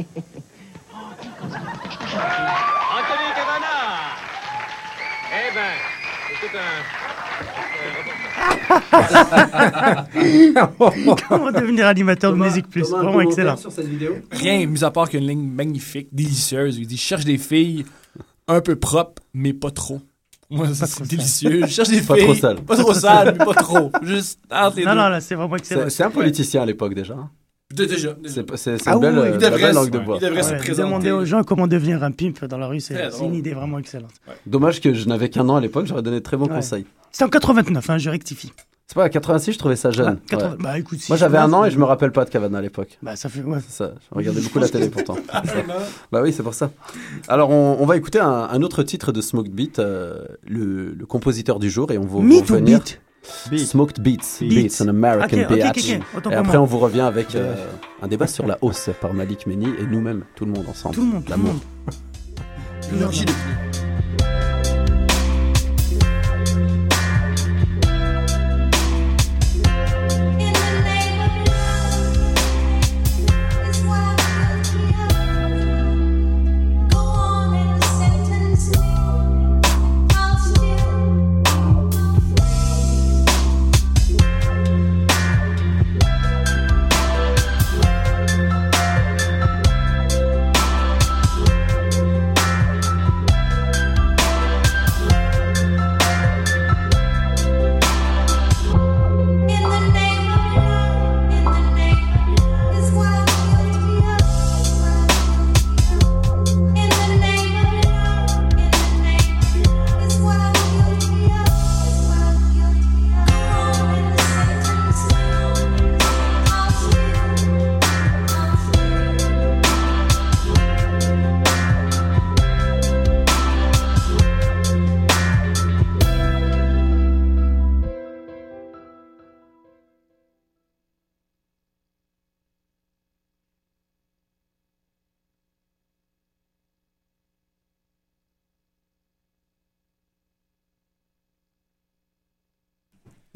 Cavana! Eh ben, c'est tout un... Comment devenir animateur de musique plus? Vraiment excellent. Rien, mis à part qu'une ligne magnifique, délicieuse. Il dit cherche des filles un peu propres, mais pas trop. Moi, ça, c'est délicieux. Je cherche des Pas filles. trop sales. Pas trop sales, mais pas trop. Juste entre les Non, deux. non, là, c'est vraiment excellent. C'est c'est un politicien à l'époque déjà. Dé- Déjà. déjà. C'est pas- c'est- c'est Ah une belle, oui, euh, belle langue de bois. il devrait se Ouais, présenter. Demander aux gens comment devenir un pimp dans la rue, c'est une idée vraiment excellente. Dommage que je n'avais qu'un an à l'époque, j'aurais donné de très bons Ouais. conseils. C'est en 89, hein, je rectifie. C'est pas à 86, je trouvais ça jeune. Ouais, 80 Ouais. bah, écoute, si Moi j'avais un an et je me rappelle pas de Cavana à l'époque. Bah, ça fait. Ouais. C'est ça, je regardais beaucoup la télé pourtant. bah oui, c'est pour ça. Alors on, on va écouter un, un autre titre de Smoked Beat, euh, le, le compositeur du jour, et on va va ou revenir. Beat Smoked Beats. Beats, an American Ok, ok, ok, Beach. ok. Autant Et après, moi. on vous revient avec euh, un débat sur la hausse par Malik Meni et nous-mêmes, tout le monde ensemble. Tout le monde, tout le L'amour. monde.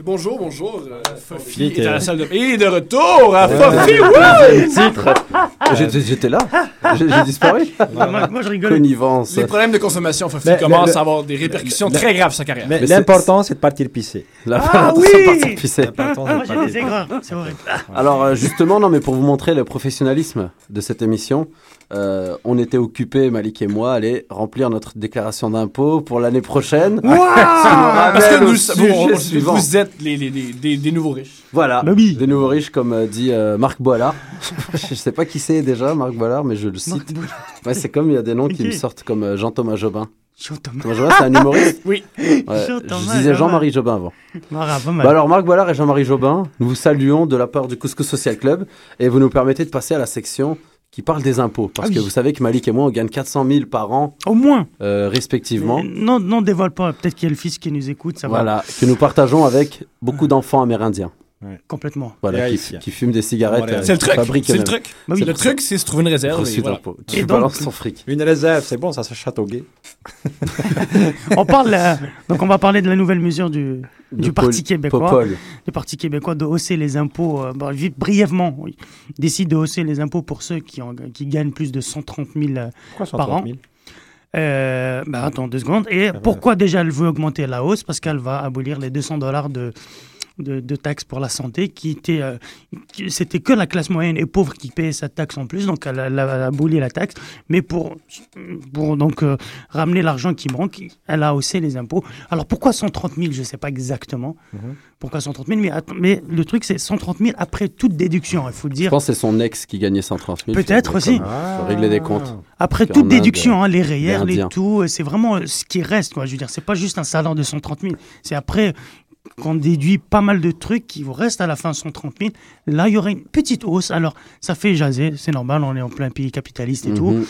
Bonjour, bonjour. euh, Fofi Qui est à la salle de... Et de retour à Ouais. Fofi, titre. J'étais- J'étais là. J'ai j'ai disparu. moi- moi, je rigolais. Connivence. Les problèmes de consommation, Fofi, Mais- commencent le- à avoir des répercussions le- très graves sur sa carrière. Mais, l'important, c'est de partir pisser. La Ah oui partir pisser. L'important, c'est de Moi j'ai des aigreurs, c'est vrai. Alors euh, justement, non, mais pour vous montrer le professionnalisme de cette émission, euh, on était occupés, Malik et moi, à aller remplir notre déclaration d'impôt pour l'année prochaine. Wow! Parce que nous, vous, êtes les, les- les- des, des nouveaux riches. Voilà, des nouveaux riches, comme euh, dit euh, Marc Boilard. je sais pas qui c'est déjà, Marc Boilard, mais je le cite. Ouais, c'est comme il y a des noms qui me sortent comme euh, Jean-Thomas Jobin. Jean-Thomas. Thomas Jobin, c'est un humoriste Oui. Ouais, je disais. Jean-Marie Jobin avant. Mara, pas mal. Bah alors Marc Boilard et Jean-Marie Jobin, nous vous saluons de la part du Couscous Social Club et vous nous permettez de passer à la section qui parle des impôts. Parce Ah oui. que vous savez que Malik et moi, on gagne 400 000 par an, Au moins. euh, respectivement. Mais Non, non, dévoile pas. Peut-être qu'il y a le fils qui nous écoute, ça va. Voilà, que nous partageons avec beaucoup d'enfants amérindiens. Complètement. Voilà, qui, qui fument des cigarettes. Voilà. euh, C'est le truc. C'est le truc. Bah oui. Le truc, c'est se trouver une réserve. Et voilà. Et Tu donc- balances son fric. Une réserve, c'est bon, ça se châteauguet. On parle, euh, donc on va parler de la nouvelle mesure du, Parti québécois. Le Parti québécois de hausser les impôts, euh, bon, vite, brièvement, oui. il décide de hausser les impôts pour ceux qui, ont- qui gagnent plus de 130 000 euh, Pourquoi par an. 130 000 Euh, bah, attends deux secondes. Et pourquoi déjà elle veut augmenter la hausse? Parce qu'elle va abolir les 200 dollars de, de, de taxes pour la santé, qui était, euh, c'était que la classe moyenne et pauvre qui payait cette taxe en plus, donc elle, a- elle a aboli la taxe. Mais pour, pour donc euh, ramener l'argent qui manque, elle a haussé les impôts. Alors pourquoi 130 000 Je ne sais pas exactement. Pourquoi 130 000 mais, mais le truc c'est 130 000 après toute déduction, il faut Je dire. pense que c'est son ex qui gagnait 130 000. Peut-être aussi. Faut régler des comptes. Après toute Inde, déduction, hein, les rayères, les tout, c'est vraiment ce qui reste. Quoi. Je veux dire, c'est pas juste un salaire de 130 000. C'est après qu'on déduit pas mal de trucs qui vous restent à la fin 130 000. Là, il y aurait une petite hausse. Alors, ça fait jaser, c'est normal, on est en plein pays capitaliste et tout. Mhm.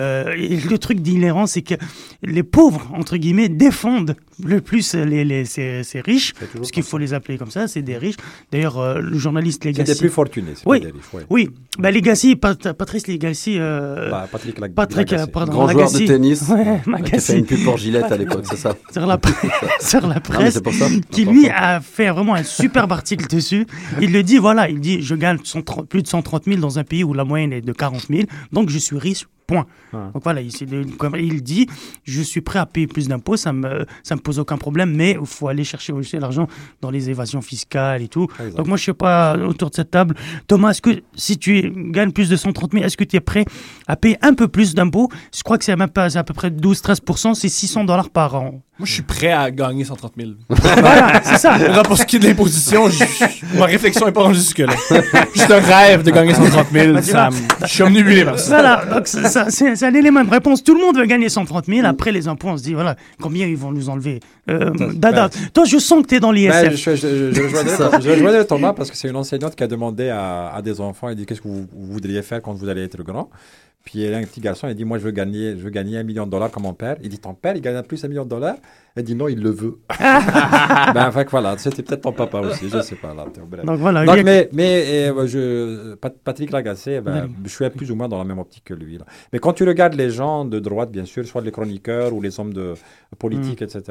Euh, et le truc d'inhérent, c'est que les pauvres, entre guillemets, défendent le plus les, les, ces, ces riches, parce qu'il faut les appeler comme ça, c'est des riches. D'ailleurs, euh, le journaliste C'est Legacy... des plus fortunés, c'est oui, pas des riches, ouais. Oui, bah, Legacy, Pat- Patrice Legacy... euh, Bah, Patrick Lag- Patrick, euh, pardon, Grand joueur de tennis. Ouais, qui a fait une pub pour Gillette à l'époque, c'est ça sur la, sur la presse, c'est pour ça. qui lui a fait vraiment un superbe article dessus. Il le dit, voilà, il dit, je gagne 130 plus de 130 000 dans un pays où la moyenne est de 40 000, donc je suis riche, point. Donc voilà, il, c'est il dit, je suis prêt à payer plus d'impôts, ça me, ça me pose aucun problème, mais il faut aller chercher aussi l'argent dans les évasions fiscales et tout. Donc moi, je sais pas, autour de cette table, Thomas, est-ce que si tu gagnes plus de 130 000, est-ce que tu es prêt à payer un peu plus d'impôts? Je crois que c'est à peu près 12-13%, c'est 600 dollars par an. Moi, je suis prêt à gagner 130 000. Voilà, c'est ça. Maintenant, pour ce qui est de l'imposition, je- je- ma réflexion est pas rendue jusque-là. Juste un rêve de gagner 130 000. Bah, ça me- je suis omnibulé par ça. Voilà, donc c'est ça, c'est c'est un élément de réponse. Tout le monde veut gagner 130 000. Après les impôts, on se dit, voilà, combien ils vont nous enlever? Euh, Dada, toi, je sens que tu es dans Ben, l'ISF. je, je, je, Thomas parce que c'est une enseignante qui a demandé à, à des enfants, elle dit qu'est-ce que vous, vous voudriez faire quand vous allez être grand? Puis il y a un petit garçon, il dit Moi, je veux gagner, je veux gagner un million de dollars comme mon père. Il dit Ton père, il gagne plus un million de dollars? Elle dit Non, il le veut. ben, fait que voilà, c'était peut-être ton papa aussi, je sais pas. Là, bref. Donc voilà, Donc, il y a- mais, mais euh, je, Pat- Patrick Lagacé, ben, je suis plus ou moins dans la même optique que lui. là. Mais quand tu regardes les gens de droite, bien sûr, soit les chroniqueurs ou les hommes de politique, etc.,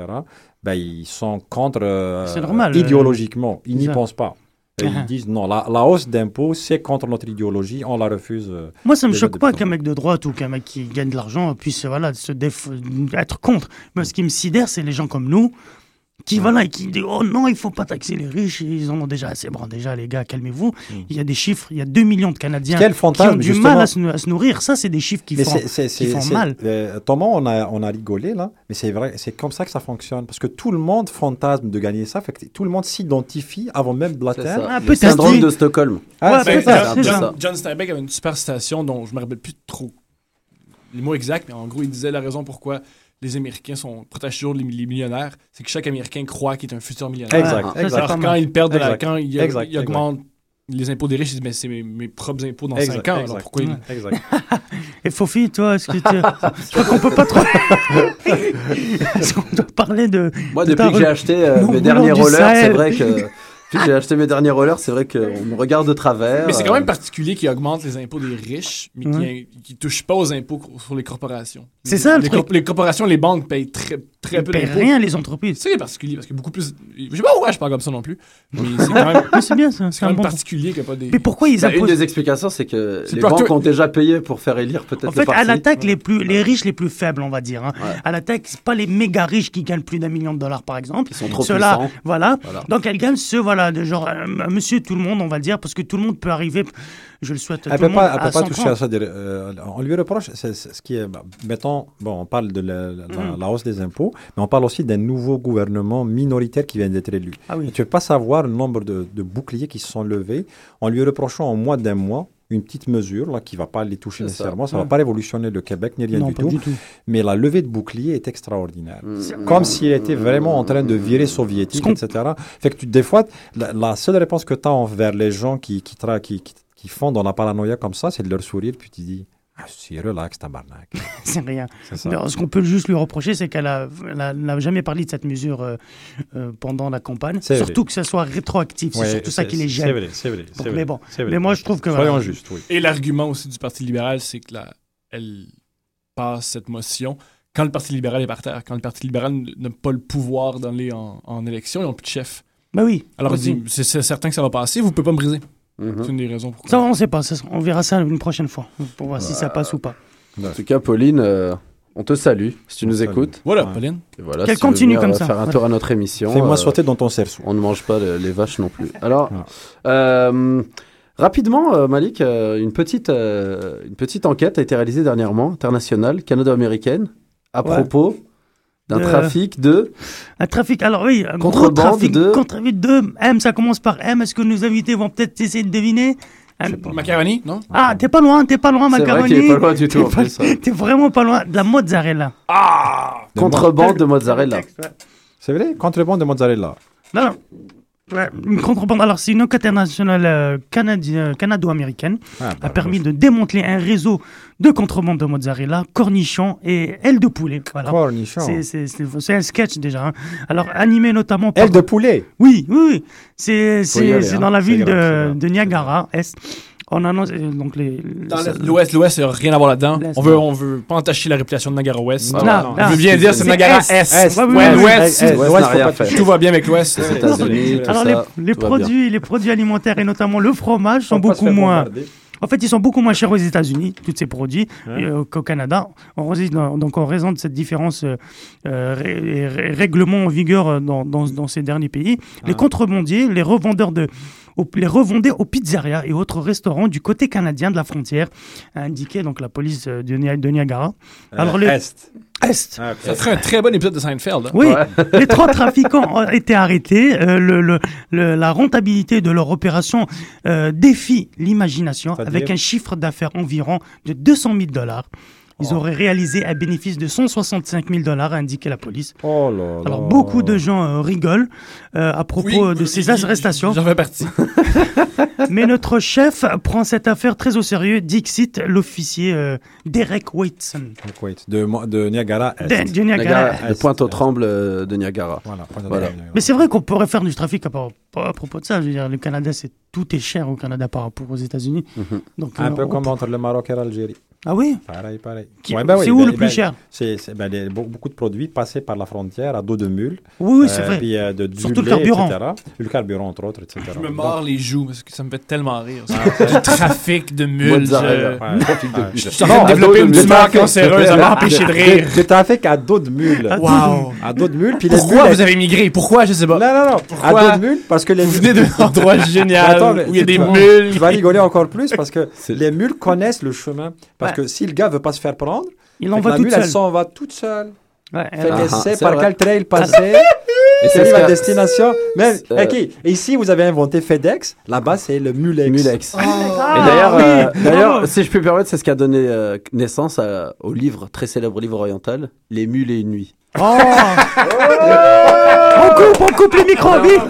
ben, ils sont contre euh. C'est normal, euh, idéologiquement. Ils n'y pensent pas. Et ils disent non, la, la hausse d'impôts, c'est contre notre idéologie, on la refuse. euh, Moi, ça me déjà choque pas qu'un mec de droite ou qu'un mec qui gagne de l'argent puisse voilà, se déf- être contre. Mais ce qui me sidère, c'est les gens comme nous qui, voilà, qui disent Oh non, il faut pas taxer les riches, ils en ont déjà assez. Bon, déjà, les gars, calmez-vous. Il y a des chiffres, il y a 2 millions de Canadiens Quel qui ont du justement. mal à se, à se nourrir. Ça, c'est des chiffres qui Mais font, c'est- c'est- qui c'est- font c'est- mal. euh, Thomas, on a, on a rigolé là, mais c'est vrai, c'est comme ça que ça fonctionne. Parce que tout le monde fantasme de gagner ça, fait que tout le monde s'identifie avant même de l'atteindre. ça. Le syndrome de Stockholm. Ah, Ben, c'est ça. John, c'est John- ça. John Steinbeck avait une super citation dont je me rappelle plus trop les mots exacts, mais en gros, il disait la raison pourquoi les Américains sont protègent toujours les, les millionnaires, c'est que chaque Américain croit qu'il est un futur millionnaire. Exact, Alors, exact. quand ils perdent de la, quand ils, Exact, ils augmentent les impôts des riches, ils disent mais c'est mes, mes propres impôts dans Exact, 5 ans. Alors exact. pourquoi ils-. Exact. Et Fofi, toi, est-ce que tu. je crois qu'on peut pas trop. est-ce qu'on doit parler de. Moi, de depuis ta que j'ai acheté euh, mes derniers rollers, c'est vrai que. Que j'ai acheté mes derniers rollers, c'est vrai qu'on me regarde de travers. Mais c'est quand euh, même particulier qu'ils augmentent les impôts des riches, mais Ouais. qui ne touchent pas aux impôts sur les corporations. C'est ça, le les, truc. les corporations, les banques payent très, très Ils peu d'impôts. rien, les entreprises. C'est particulier parce que beaucoup plus. Je sais pas pourquoi je parle comme ça non plus, mais c'est quand même. C'est bien ça. C'est quand un même bon- particulier qu'il n'y a pas des. Mais pourquoi ils bah, Une imposent. des explications, c'est que les banques ont déjà payé pour faire élire peut-être En fait, à l'attaque, les, plus, les riches les plus faibles, on va dire. Hein. À l'attaque, c'est pas les méga riches qui gagnent plus d'un million de dollars, par exemple. Ils sont trop Ceux-là, puissants. voilà. Voilà. Donc, elles gagnent ceux, voilà, de genre, euh, monsieur tout le monde, on va dire, parce que tout le monde peut arriver, je le souhaite, Elle tout peut monde pas, elle à peut pas toucher 130. à ça. euh, on lui reproche, c'est c'est ce qui est, bah, mettons, bon, on parle de la, la- Mm. la hausse des impôts, mais on parle aussi d'un nouveau gouvernement minoritaire qui vient d'être élu. Ah oui. Tu ne peux pas savoir le nombre de, de boucliers qui se sont levés en lui reprochant en moins d'un mois une petite mesure là, qui ne va pas les toucher nécessairement, ça ne Ouais. va pas révolutionner le Québec ni rien Non, du, tout, du tout. Mais la levée de boucliers est extraordinaire. Mm. Comme s'il était vraiment en train de virer soviétique, etc. Fait que tu, des fois, la, la seule réponse que tu as envers les gens qui, qui, tra- qui, qui, qui font dans la paranoïa comme ça, c'est de leur sourire, puis tu dis, ah, c'est relax, tabarnak. C'est rien. Ce qu'on peut juste lui reprocher, c'est qu'elle n'a jamais parlé de cette mesure euh, euh, pendant la campagne. Vrai. Surtout que ça soit rétroactif. Ouais, c'est surtout ça qui les gêne. C'est vrai, c'est vrai. mais bon, c'est vrai. mais moi je trouve que Soyons voilà, justes, oui. Et l'argument aussi du Parti libéral, c'est que la, elle passe cette motion quand le Parti libéral est par terre, quand le Parti libéral n'a pas le pouvoir d'aller en, en élection, ils n'ont plus de chef. Bah oui. Alors, Vas-y. dis, c'est c'est certain que ça va passer, vous ne pouvez pas me briser. Mhm. C'est une des raisons pourquoi. Ça, on sait pas. ça, on verra ça une prochaine fois pour voir si ça passe ou pas. En tout cas, Pauline, euh, on te salue si tu nous salue. écoutes. Voilà, Ouais. Pauline. Voilà, Qu'elle si continue comme euh, ça. Faire un tour à notre émission. Fais-moi euh, sauter dans ton cerceau. On ne mange pas les, les vaches non plus. Alors, euh, rapidement, euh, Malik, euh, une, petite, euh, une petite enquête a été réalisée dernièrement, internationale, canado-américaine, à Ouais. propos d'un De- trafic de... Un trafic, alors oui, un gros Contrebande trafic de- contre-trafic de M, ça commence par M. Est-ce que nos invités vont peut-être essayer de deviner Macaroni, non? Ah, t'es pas loin, t'es pas loin, C'est vrai macaroni. est pas loin du tout, T'es en pas- plus, ouais. T'es vraiment pas loin. De la mozzarella. Contrebande de mozzarella. C'est vrai Contrebande de mozzarella. Non, non. Une contrebande. Alors, c'est une enquête internationale euh, euh, canado-américaine Ah, a permis de démanteler un réseau de contrebande de mozzarella, cornichons et ailes de poulet. Voilà. Cornichons. C'est- un sketch déjà. hein. Alors, animé notamment par. Aile de poulet. Oui, oui, oui. C'est hein. dans la ville de, de Niagara, Est. On annonce. donc les, l'Ouest, l'Ouest, il n'y a rien à voir là-dedans. On veut, on veut pas entacher la réputation de Niagara Ouest. Non, non, On veut bien dire c'est oui, oui. l'Ouest. Tout va bien avec l'Ouest. Les Alors, produits, les produits alimentaires et notamment le fromage sont beaucoup moins. bombarder. En fait, ils sont beaucoup moins chers aux États-Unis, tous ces produits, Ouais. euh, qu'au Canada. En raison- donc, en raison de cette différence euh, euh, ré- ré- règlement en vigueur euh, dans, dans, dans ces derniers pays, les contrebandiers, les revendeurs de, au- les revendaient aux pizzerias et autres restaurants du côté canadien de la frontière, a indiqué donc la police euh, de, Nia- de Niagara. Alors, les, Est. Est. Ah. Ça ferait un très bon épisode de Seinfeld. hein. Oui, les trois trafiquants ont été arrêtés. Euh, le, le- le- la rentabilité de leur opération euh, défie l'imagination avec un chiffre d'affaires environ de 200 000 dollars. Ils auraient réalisé un bénéfice de 165 000 dollars, a indiqué la police. Oh là Alors beaucoup de gens euh, rigolent euh, à propos de ces arrestations. J'en fais partie. Mais notre chef prend cette affaire très au sérieux, Dixit, l'officier euh, Derek Whitson. Wait, de, Mo- de Niagara Est. De- de Niagara de Pointe-aux-Trembles euh, de Niagara. Voilà. Voilà. Mais c'est vrai qu'on pourrait faire du trafic à, propos de ça. Je veux dire, le Canada, c'est tout est cher au Canada par rapport aux États-Unis. Donc, Un euh, peu comme peut- entre le Maroc et l'Algérie. Ah oui? Pareil, pareil. Qui- Ouais, ben c'est oui, où ben- le plus ben, cher? C'est c'est- ben, les- beaucoup de produits passés par la frontière à dos de mule. Oui, oui, c'est vrai. Puis euh, de, du Surtout le lait, carburant. etc. Le carburant, entre autres, etc. Je me Donc, mords les joues parce que ça me fait tellement rire. ça. Ah, du trafic de mules. Je- Ouais. Trafic de Ouais. mules. Je suis en train de à développer une tumeur cancéreuse à m'empêcher de rire. De trafic à dos de mule. À dos de Wow. À dos de mule. Pourquoi vous avez migré? Pourquoi? Je sais pas. Non, non, non. À dos de mule, parce que les Vous venez d'un endroit génial Attends, mais où il y a des mules. Tu vas rigoler encore plus parce que les mules connaissent le chemin. Que si le gars veut pas se faire prendre, Il en va la toute mule, elle s'en va toute seule. Ouais, Fait elle- qu'elle Ah, sait c'est par vrai. quel trail passer. Et Et c'est c'est ce la destination. Même, Euh, ok, ici vous avez inventé FedEx, là-bas c'est le Mulex. Mulex. Ah, Et d'ailleurs, oui, euh, d'ailleurs, si je peux me permettre, c'est ce qui a donné euh, naissance à- au livre, très célèbre livre oriental, Les mules et une nuit. Oh On coupe, on coupe les micros, vite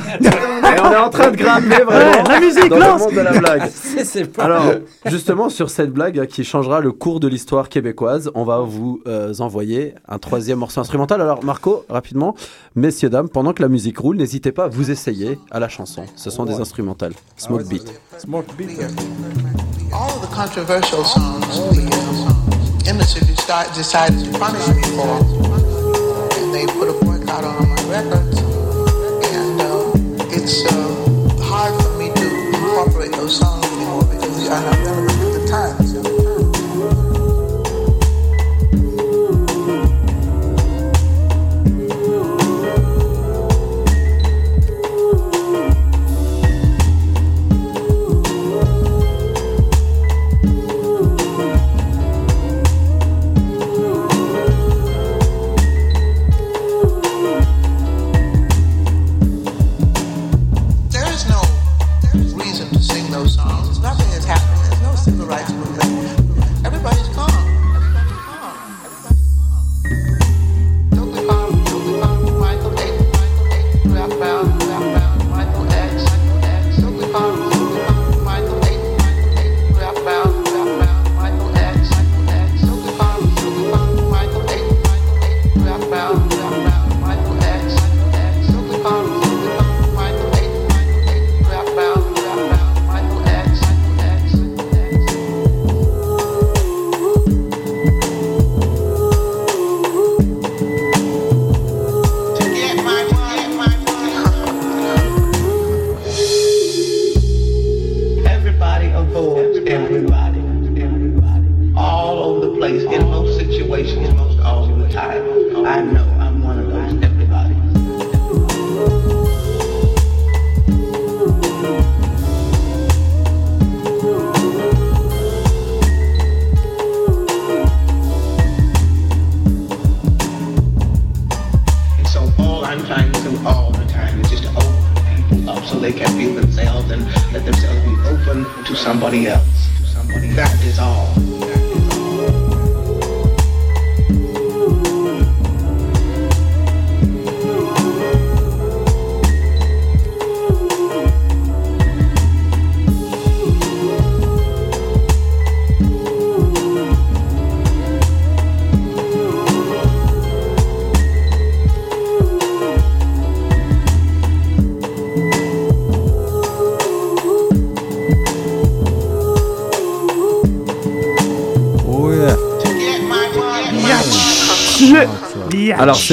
Et on est en train de grimper vraiment la musique, dans lance le monde de la blague. C'est- pas- Alors, justement, sur cette blague euh, qui changera le cours de l'histoire québécoise, on va vous euh, envoyer un troisième morceau instrumental. Alors, Marco, rapidement, messieurs, dames, pendant que la musique roule, n'hésitez pas à vous essayer à la chanson. Ce sont des instrumentales. Smoke beat. Smoke beat. all of the controversial songs the decided to punish me for, and they put a boycott on my records, it's uh, hard for me to incorporate those songs anymore because are not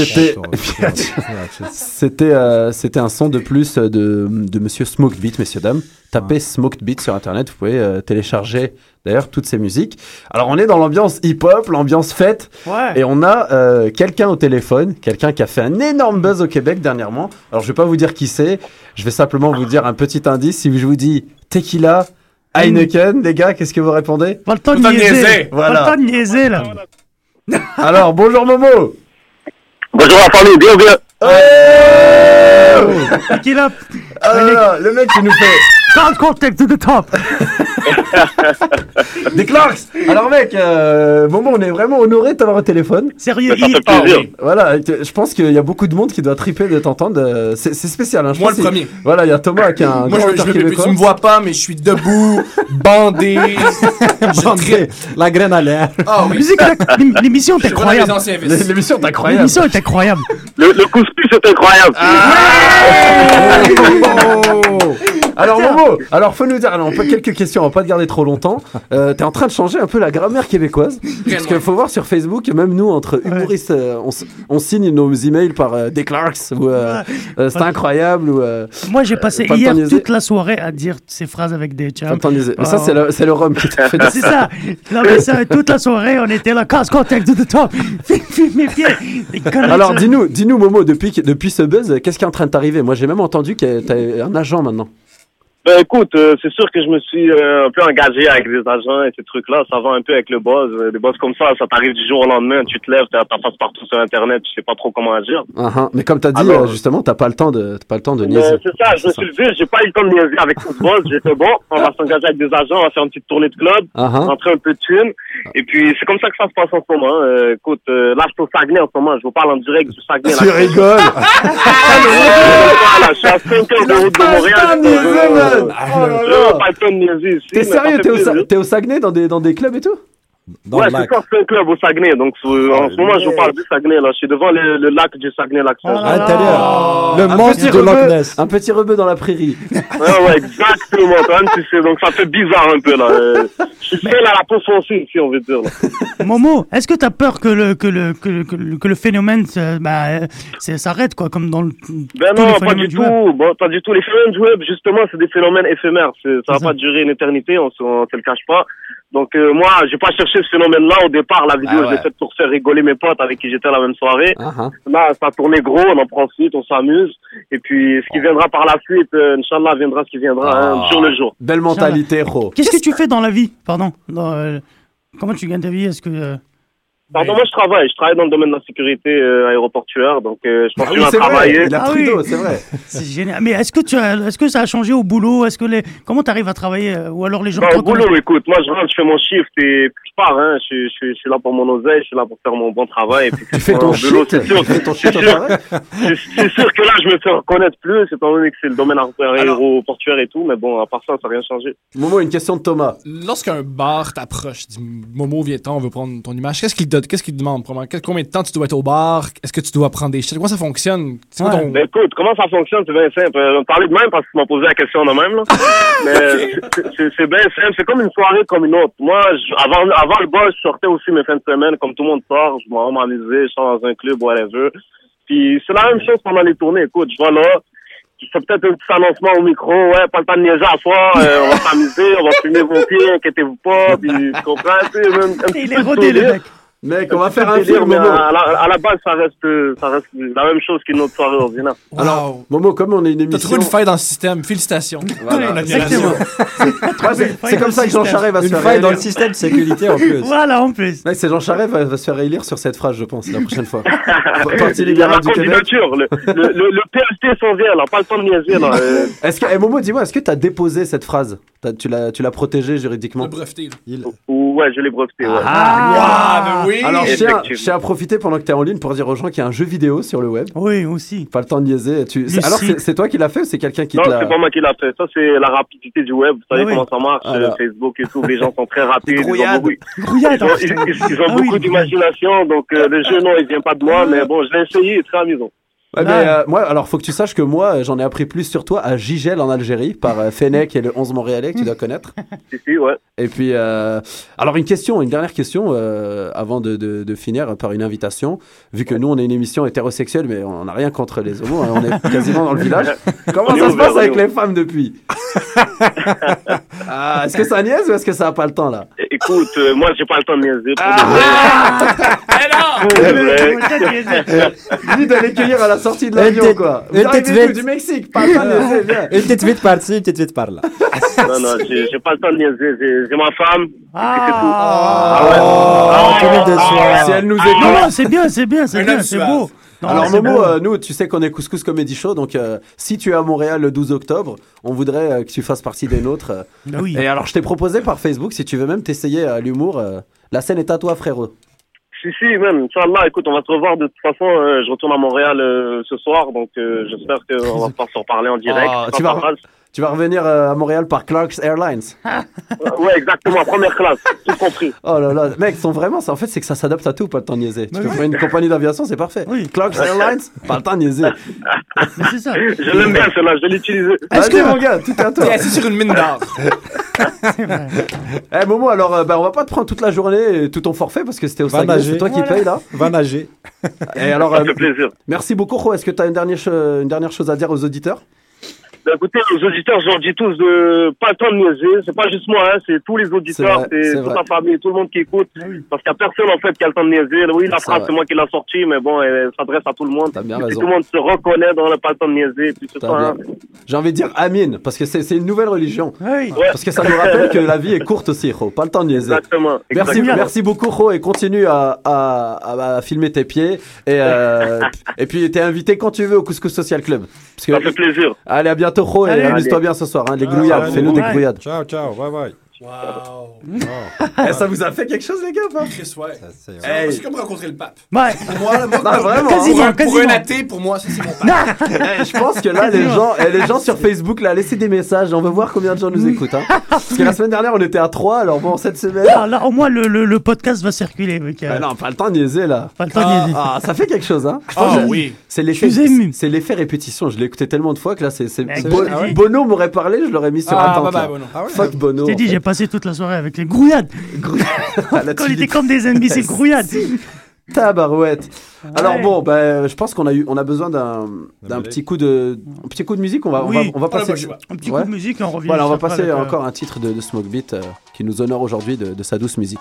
c'était c'était euh, c'était un son de plus de de Monsieur Smoked Beat, messieurs dames. Tapez Smoked Beat sur internet, vous pouvez euh, télécharger d'ailleurs toutes ces musiques. Alors on est dans l'ambiance hip-hop, l'ambiance fête, Ouais. et on a euh, quelqu'un au téléphone, quelqu'un qui a fait un énorme buzz au Québec dernièrement. Alors je vais pas vous dire qui c'est, je vais simplement vous dire un petit indice. Si je vous dis Tequila, Heineken, les gars, qu'est-ce que vous répondez? Pas le temps de niaiser. Pas le temps de niaiser, là. Alors bonjour Momo. Bonjour la famille, bien, bien. Tequila. Ah, non, non, le mec qui nous fait Can't contact to the top. Des Clarks Alors mec, euh, Momo, on est vraiment honoré de t'avoir au téléphone. Sérieux, il- Ah oui. Voilà, je pense qu'il y a beaucoup de monde qui doit triper de t'entendre. euh, C'est c'est spécial. Hein. Je Moi, pense le premier. Voilà, il y a Thomas qui est un Moi, grand je, je, me- tu me vois pas, mais je suis debout, bandé. Bandé, la graine à l'air. Ah oui. L'émission est incroyable. L'émission est incroyable. L'émission est incroyable. Le, le couscous est incroyable. Oh alors Momo, alors faut nous dire, alors, on peut quelques questions, on va pas te garder trop longtemps. Euh, T'es en train de changer un peu la grammaire québécoise, parce qu'il faut voir sur Facebook, même nous entre humoristes, euh, on, signe nos emails par euh, des Clarks ou euh, euh, c'est incroyable ou. euh, Moi, j'ai passé hier toute la soirée à dire ces phrases avec des chums. Ah, ça c'est le, c'est le rhum qui t'a fait C'est ça. Non, mais ça, toute la soirée, on était là, casse contact the top. Mes pieds. Alors dis-nous, dis-nous Momo, depuis, que- depuis ce buzz, qu'est-ce qui est en train de t'arriver? Moi j'ai même entendu que t'as un agent maintenant. Ben écoute, euh, c'est sûr que je me suis euh, un peu engagé avec des agents et ces trucs-là. Ça va un peu avec le buzz. Euh, Des buzz comme ça, ça t'arrive du jour au lendemain. Tu te lèves, t'as ta face partout sur Internet, tu sais pas trop comment agir. Ah, ah. Mais comme t'as dit, Alors- euh, justement, t'as pas le temps de, t'as pas le temps de niaiser. c'est ça, je me suis levé, j'ai pas eu le temps de niaiser avec tout ce buzz. J'ai fait bon, on va s'engager avec des agents, on va faire une petite tournée de club, Ah, ah. rentrer un peu de thunes. Et puis c'est comme ça que ça se passe en ce moment. hein. Euh, écoute, euh, là je suis au Saguenay en ce moment, je vous parle en direct du Saguenay. Tu rigoles? Je suis à 5 heures de route de Montréal. Ici. T'es sérieux fait T'es au, plaisir. Sa- t'es au Saguenay dans des, dans des clubs et tout? Ouais, c'est ça, c'est un club au Saguenay. Donc, euh, en ce moment, je vous parle du Saguenay, là. Je suis devant le, le lac du Saguenay-Lac. Intérieur. Le un monstre petit de Loch Ness. un petit rebeu dans la prairie. Ouais, ouais, exactement. Toi-même, tu sais. Donc, ça fait bizarre un peu, là. Euh, je suis seul à la peau foncée, ici, on veut dire, là. Momo, est-ce que tu as peur que le, que le, que le, que le, que le phénomène bah, euh, s'arrête, quoi, comme dans le. Ben non, pas du tout. Bon, pas du tout. Les phénomènes du web, justement, c'est des phénomènes éphémères. Ça va pas durer une éternité, on on se le cache pas. Donc, euh, moi, j'ai pas cherché ce phénomène-là au départ. La vidéo, Ah je l'ai ouais. faite pour faire rigoler mes potes avec qui j'étais la même soirée. Ah, ah. Là, ça a tourné gros, on en profite, on s'amuse. Et puis, ce qui viendra par la suite, euh, Inch'Allah, viendra ce qui viendra, hein, Ah. jour le jour. Belle mentalité, Ro. Qu'est-ce que tu fais dans la vie Pardon. dans, euh, comment tu gagnes ta vie? Est-ce que. Pardon, moi, je travaille. Je travaille dans le domaine de la sécurité euh, aéroportuaire. Donc, euh, je Ah continue oui, à c'est vrai, travailler. il a Ah oui. c'est vrai. C'est génial. Mais est-ce que, tu as, est-ce que ça a changé au boulot? Est-ce que les... Comment tu arrives à travailler euh, Ou alors les gens Bah, au boulot, écoute, moi je rentre, je fais mon shift et puis je pars, hein. Je, je, je suis là pour mon oseille, je suis là pour faire mon bon travail. Et puis, Tu fais ton boulot, c'est sûr, c'est sûr que là, je me fais reconnaître plus, étant donné que c'est le domaine aéroportuaire et tout, mais bon, à part ça, ça n'a rien changé. Momo, une question de Thomas. Lorsqu'un bar t'approche, dit Momo, viens-t'en, on veut prendre ton image, qu'est-ce qu'il te, qu'est-ce qu'il te demande probablement? Quel- Combien de temps tu dois être au bar? Est-ce que tu dois prendre des shit? Comment ça fonctionne? C'est quoi ton- Ben écoute, comment ça fonctionne, c'est bien simple. Euh, On parlait de même parce que tu m'as posé la question de même, là. Mais c'est- bien simple. C'est comme une soirée comme une autre. Moi, je- avant, avant le boss, je sortais aussi mes fins de semaine, comme tout le monde sort. Je m'en m'amuser, je sors dans un club, whatever. Puis c'est la même chose pendant les tournées. Écoute, je vais là. Je fais peut-être un petit annoncement au micro. Ouais, pas le temps de niaiser à soir. euh, on va s'amuser, on va fumer vos pieds, inquiétez-vous pas. Puis, tu comprends? Tu sais, même un petit Il est peu de rodé, le sourire. Mec. On va faire un délire, film, mais Momo. à, la, à la base, ça reste, ça reste la même chose qu'une autre soirée ordinaire. Alors, Momo, comme on est une T'as émission. trouvé une faille dans le système, félicitations. Voilà. C'est- c'est comme ça que Jean Charest va se Une faire faille dans le système de sécurité en plus. Voilà, en plus. Mec, c'est Jean Charest va, va se faire réélire sur cette phrase, je pense, la prochaine fois. Parti Il y a ma libéral du Québec. candidature. Le, le, le, le PLT s'en vient, là. Pas le temps de niaiser, là. Euh, Est-ce que, eh, Momo, dis-moi, est-ce que t'as déposé cette phrase? T'as- Tu l'as, tu l'as protégée juridiquement? Le breveté. ouais, je l'ai breveté, ouais. Ah, mais oui. Alors, je tiens, Effectivement. je tiens à profiter pendant que t'es en ligne pour dire aux gens qu'il y a un jeu vidéo sur le web. Oui, aussi. Pas le temps de niaiser. Tu... c'est- Alors, c'est, c'est toi qui l'as fait ou c'est quelqu'un qui Non, l'a. c'est pas moi qui l'a fait. Ça, c'est la rapidité du web. Vous savez Ah oui. comment ça marche, euh, là. Facebook et tout. Les gens sont très rapides. Ils ont beaucoup, Grouillade. ils ont, ils- ils- ils ont Ah beaucoup d'imagination. Donc, euh, le jeu, non, il vient pas de moi. Mais bon, je l'ai essayé. Il est très amusant. Ouais, mais, euh, moi, alors, faut que tu saches que moi, euh, j'en ai appris plus sur toi à Gigel en Algérie par euh, Fennec et le 11 Montréalais que tu dois connaître. Si, si, ouais. Et puis, euh, alors une question, une dernière question avant de, de- de finir par une invitation. Vu que nous, on est une émission hétérosexuelle, mais on n'a rien contre les homos, hein, on est quasiment dans le village. Comment ça se passe avec les femmes depuis? Ah, Est-ce que ça niaise ou est-ce que ça a pas le temps là? Écoute, moi, j'ai pas le temps de niaiser. Ah. Lui d'aller cueillir à la sortie de l'avion, quoi. Vous arrivez du Mexique, pas le temps de niaiser, viens. Une petite vite par-ci, une petite vite par-là. Non, non, j'ai pas le temps de niaiser. J'ai ma femme. Ah, Ah ouais. Comme il déçoit. Si elle nous Non, écoute, non, c'est bien, c'est bien, c'est bien, c'est beau. Non, Alors Momo, euh, nous, tu sais qu'on est Couscous Comedy Show, donc euh, si tu es à Montréal le 12 octobre, on voudrait euh, que tu fasses partie des nôtres. euh. Oui. Et alors, je t'ai proposé par Facebook, si tu veux même t'essayer à l'humour, euh, la scène est à toi, frérot. Si, si, même. Inch'Allah, écoute, on va se revoir de toute façon. euh, je retourne à Montréal euh, ce soir, donc euh, j'espère qu'on va pouvoir se reparler en direct. Ah, tu, vas, tu vas revenir euh, à Montréal par Clark's Airlines. Ouais, exactement, première classe, tout compris. Oh là là, mec, sont vraiment, ça, en fait, c'est que ça s'adapte à tout, pas le temps de niaiser. Tu peux faire une compagnie d'aviation, c'est parfait. Clark's Airlines, pas le temps de niaiser. Mais c'est ça. Je l'aime bien, celle-là, je vais l'utiliser. Vas-y, mon gars, tout est à toi. T'es assis sur une mine d'or. Eh Momo, alors euh, bah, on va pas te prendre toute la journée et tout ton forfait parce que c'était au Saguenay, c'est toi qui Voilà. paye là. Va nager. Et alors, Ça euh, fait plaisir. merci beaucoup, Ro. Est-ce que tu as une dernière, cho- une dernière chose à dire aux auditeurs? Bah, écoutez, les auditeurs, je leur dis tous de pas le temps de niaiser. C'est pas juste moi, hein, c'est tous les auditeurs, c'est toute la famille, tout le monde qui écoute. Parce qu'il y a personne, en fait, qui a le temps de niaiser. Oui, la phrase, c'est moi qui l'ai sortie, mais bon, elle s'adresse à tout le monde. T'as bien raison. tout le monde se reconnaît dans le pas le temps de niaiser. Hein. J'ai envie de dire Amin, parce que c'est une nouvelle religion. Oui. Parce que ça nous rappelle que la vie est courte aussi, Ro. Pas le temps de niaiser. Exactement. Merci, exactement. merci beaucoup, Ro, et continue à, à, à- à filmer tes pieds. Et, euh, et puis, t'es invité quand tu veux au Couscous Social Club. Parce que, Ça fait plaisir. allez, à bientôt, Ro, et Allez. amuse-toi bien ce soir. Hein, les grouillades, allez, fais-nous des ouais. grouillades. Ciao, ciao, bye bye. Eh, ça vous a fait quelque chose, les gars, pas? Chris, ouais. c'est- Hey. C'est comme rencontrer le pape. Ouais. Pour moi, là, moi, Non, vraiment, Quasiment, pour, un, pour un quasiment. athée, pour moi, ça c'est mon pape. Je pense que là, les gens, eh, les gens sur Facebook, là, laissez des messages. On veut voir combien de gens nous écoutent. Hein. Parce que la semaine dernière, on était à 3, alors bon, cette semaine. Là, là, au moins, le, le, le podcast va circuler. mec. Ah non, pas le temps de niaiser là. Pas le temps de Ah, niaiser. ah, ça fait quelque chose, hein. Je Ah que oui. C'est l'effet, Je suis ému. c'est l'effet répétition. Je l'ai écouté tellement de fois que là, c'est, c'est, Mais c'est- Bo- Bo- Bono m'aurait parlé, je l'aurais mis sur Ah, bye bye, là. Bono. Ah ouais, Fuck Bono. Je t'ai dit, j'ai passé toute la soirée avec les grouillades. Quand on était comme des NBC grouillades. Tabarouette. Alors bon, bah, je pense qu'on a eu, on a besoin d'un, d'un petit coup de, un petit coup de musique. On va, on Oui. va, on va On a pas passer. Un petit Ouais. coup de musique et on revient. Voilà, on va passer avec, euh, encore un titre de, de Smoke Beat euh, qui nous honore aujourd'hui de, de sa douce musique.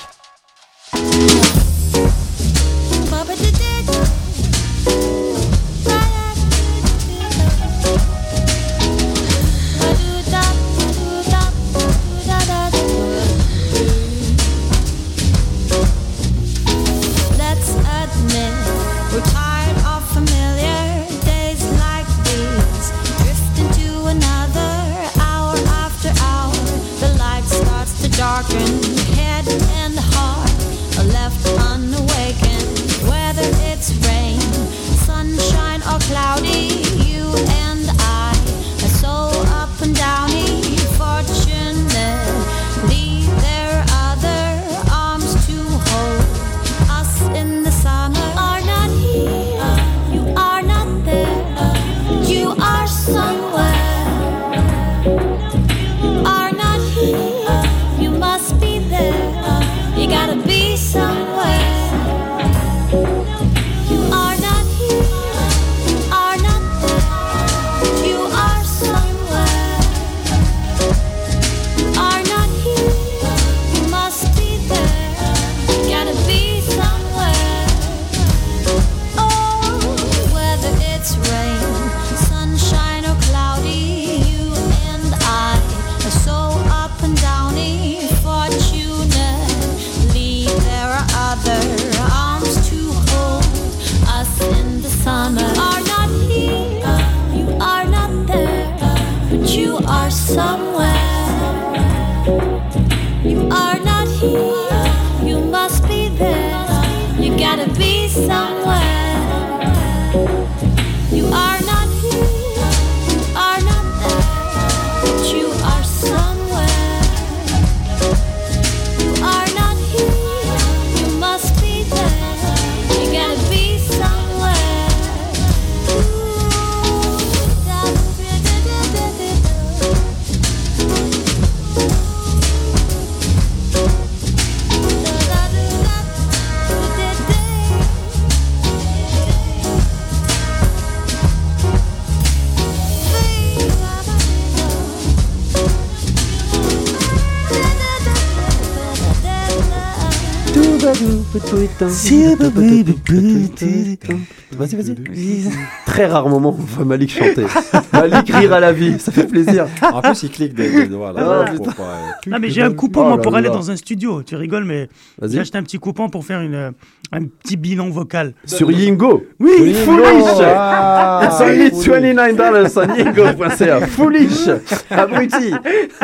Vas-y, vas-y. Très rare moment, on voit Malik chanter. Malik rire à la vie, ça fait plaisir. En plus, il clique des, des doigts là. Ah, pour euh, Non mais j'ai un coupon Oh moi là pour aller là. dans un studio. Tu rigoles mais j'ai acheté un petit coupon pour faire une, un petit bilan vocal. Sur Yingo. Oui, Foolish. foolish. Ah, It's only 29 dollars on Yingo.ca. Foolish. Abruti.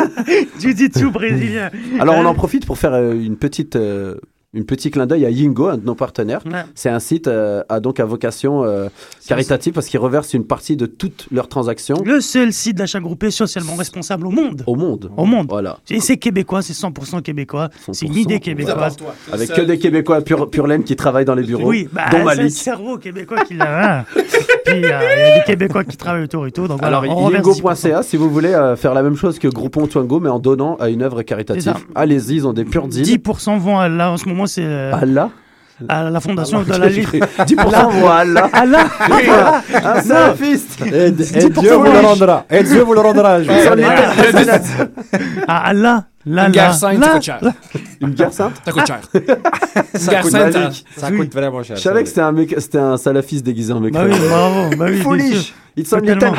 Jiu-jitsu brésilien. Alors on en profite pour faire euh, une petite euh, une petit clin d'œil à Yingo, un de nos partenaires. Ouais. C'est un site euh, à donc à vocation euh, caritative parce qu'ils reversent une partie de toutes leurs transactions Le seul site d'achat groupé socialement responsable au monde. au monde. Au monde. Voilà. Et c'est québécois, c'est 100% québécois. C'est une idée québécoise. Avec que des Québécois pur, pur laine qui travaillent dans les bureaux, Oui, bah, dont c'est le Malik. cerveau québécois qui l'a. hein. Puis euh, il y a des Québécois qui travaillent autour et tout. Donc Alors, on reverse 10%. yingo.ca, si vous voulez euh, faire la même chose que Groupon Twango, mais en donnant à une œuvre caritative. Allez-y, ils ont des purs deals. 10% vont à là en ce moment, c'est euh, Allah à la fondation de la Ligue. cru. 10% vont à Allah. Allah. Un salafiste. Et, et 10% Dieu vous le rendra. Et Dieu vous le rendra. je vous Ah. Ah, Allah. Là, Une guerre sainte, là, ça coûte cher. là. Une guerre sainte? Ça coûte cher. Ça Guerre coûte, sainte, Malik, ça- ça coûte vraiment cher. Je savais que c'était un, mec, c'était un salafiste déguisé en mec. Bah oui, bravo. Bah oui, Foolish. 10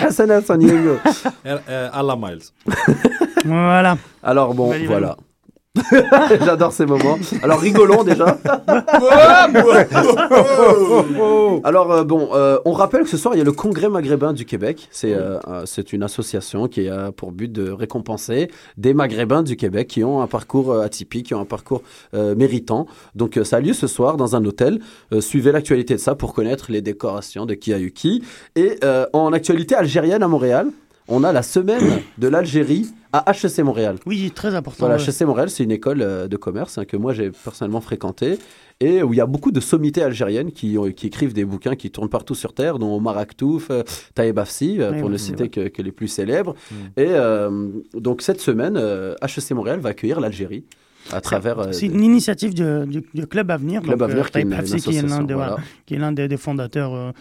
hasanats on Yingo. Euh, euh, Allah Miles. Voilà. Alors bon, Valide, voilà. J'adore ces moments. Alors rigolons déjà. Alors euh, bon, euh, on rappelle que ce soir il y a le Congrès maghrébin du Québec. C'est euh, c'est une association qui a pour but de récompenser des maghrébins du Québec qui ont un parcours atypique, qui ont un parcours méritant. Donc ça a lieu ce soir dans un hôtel. Suivez l'actualité de ça pour connaître les décorations de qui a eu qui. Et en actualité algérienne à Montréal, on a la semaine de l'Algérie à HEC Montréal. Oui, très important. Voilà, ouais. HEC Montréal, c'est une école euh, de commerce hein, que moi j'ai personnellement fréquentée et où il y a beaucoup de sommités algériennes qui, écrivent des bouquins qui tournent partout sur Terre, dont Omar Aktouf, euh, Taïeb Afsi, euh, pour oui, ne oui, citer que, que les plus célèbres. Et euh, donc cette semaine, HEC Montréal va accueillir l'Algérie à travers... euh, C'est une initiative du, du- du Club Avenir. Club donc, Avenir, qui est Taïb une- Hafsi, une qui est l'un des, voilà, voilà. fondateurs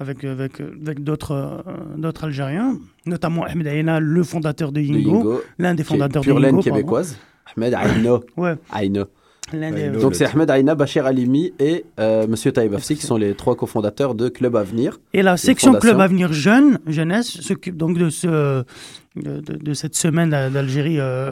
avec, avec, avec d'autres euh, d'autres Algériens, notamment Ahmed Aïna, le fondateur de Yingo, Yingo, l'un des fondateurs de pure laine Yingo. québécoise. Ahmed Aïna. Ouais. Des- Donc c'est Ahmed Aïna, Bachir Alimi et euh, Monsieur Taïeb Afsi qui sont les trois cofondateurs de Club Avenir. Et la section. Club Avenir Jeune, jeunesse, s'occupe donc de, ce, de, de- de cette semaine d'Algérie euh,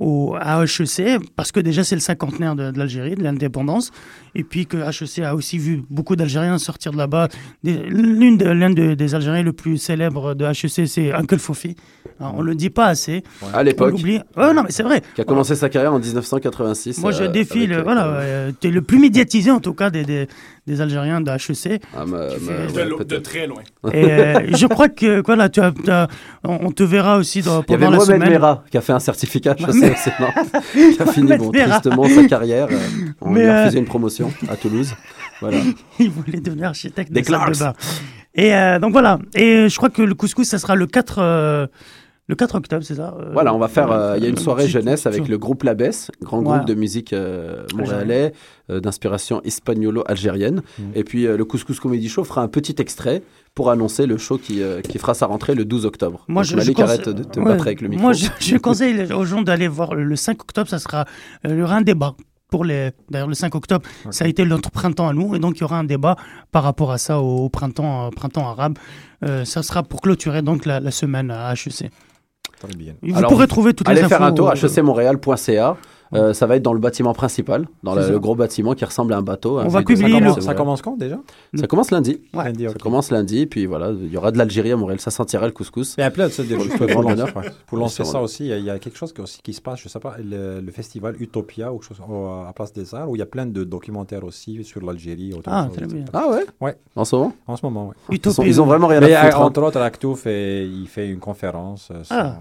au, à HEC, parce que déjà c'est le cinquantenaire de, de l'Algérie, de l'indépendance, et puis que HEC a aussi vu beaucoup d'Algériens sortir de là-bas. L'une de- L'un de- des Algériens le plus célèbre de HEC, c'est Uncle Fofi. Alors, on le dit pas assez. À l'époque. Ouais, non, mais c'est vrai. Qui a commencé sa carrière en 1986. Moi, je euh, défie, avec, euh, voilà, euh, t'es le plus médiatisé en tout cas des, des, des Algériens de HEC. Ah, ma- Tu ma- fais- De, très loin. Et euh, je crois que voilà, tu as, tu as- on te verra aussi dans, Il y avait pendant la Mohamed semaine. Merah qui a fait un certificat, je sais, Mohamed- c'est non, qui a fini bon, tristement sa carrière. euh, on Mais, lui a euh, refusé une promotion à Toulouse. Voilà. Il voulait devenir architecte Des de bain. Et euh, donc voilà. Et je crois que le couscous, ça sera le 4, euh, le 4 octobre, c'est ça euh, Voilà, on va faire. euh, Il y a une un soirée jeunesse avec le groupe Labès, grand Voilà. groupe de musique euh, montréalais euh, d'inspiration hispaniolo-algérienne. Mm. Et puis euh, le Couscous Comedy Show fera un petit extrait pour annoncer le show qui, euh, qui fera sa rentrée le 12 octobre. Moi, Donc, je, Malik, je arrête conseille- de te ouais, battre avec le micro. Moi, je, je conseille aux gens d'aller voir le 5 octobre, ça sera euh, il y aura un débat. Pour les, d'ailleurs, le 5 octobre, ça a été notre printemps à nous, et donc il y aura un débat par rapport à ça au, au printemps, euh, printemps arabe. Euh, ça sera pour clôturer donc la, la semaine à HEC. Très bien. Et Vous Alors, pourrez trouver toutes allez les infos. faire un tour à euh. Euh, ça va être dans le bâtiment principal, dans la- ça. le gros bâtiment qui ressemble à un bateau. On un va publier 50 le- c'est Ça commence quand déjà? Ça commence lundi. Lundi, Ça commence lundi, puis voilà, il y aura de l'Algérie à Montréal, ça sentira le couscous. Et après, ça, des- Pour pour, lancer- ouais, pour lancer ça aussi, il y, a- quelque chose qui, aussi, qui se passe, je sais pas, le, le festival Utopia ou quelque chose, au- à Place des Arts, où il y a plein de documentaires aussi sur l'Algérie. Ah, chose, très bien. Ah ouais? Ouais. En ce moment? En ce moment, oui. Ils, sont- ils ont vraiment rien Mais, à euh, foutre. hein. Entre autres, Actouf, et il fait une conférence. euh, sur- Ah.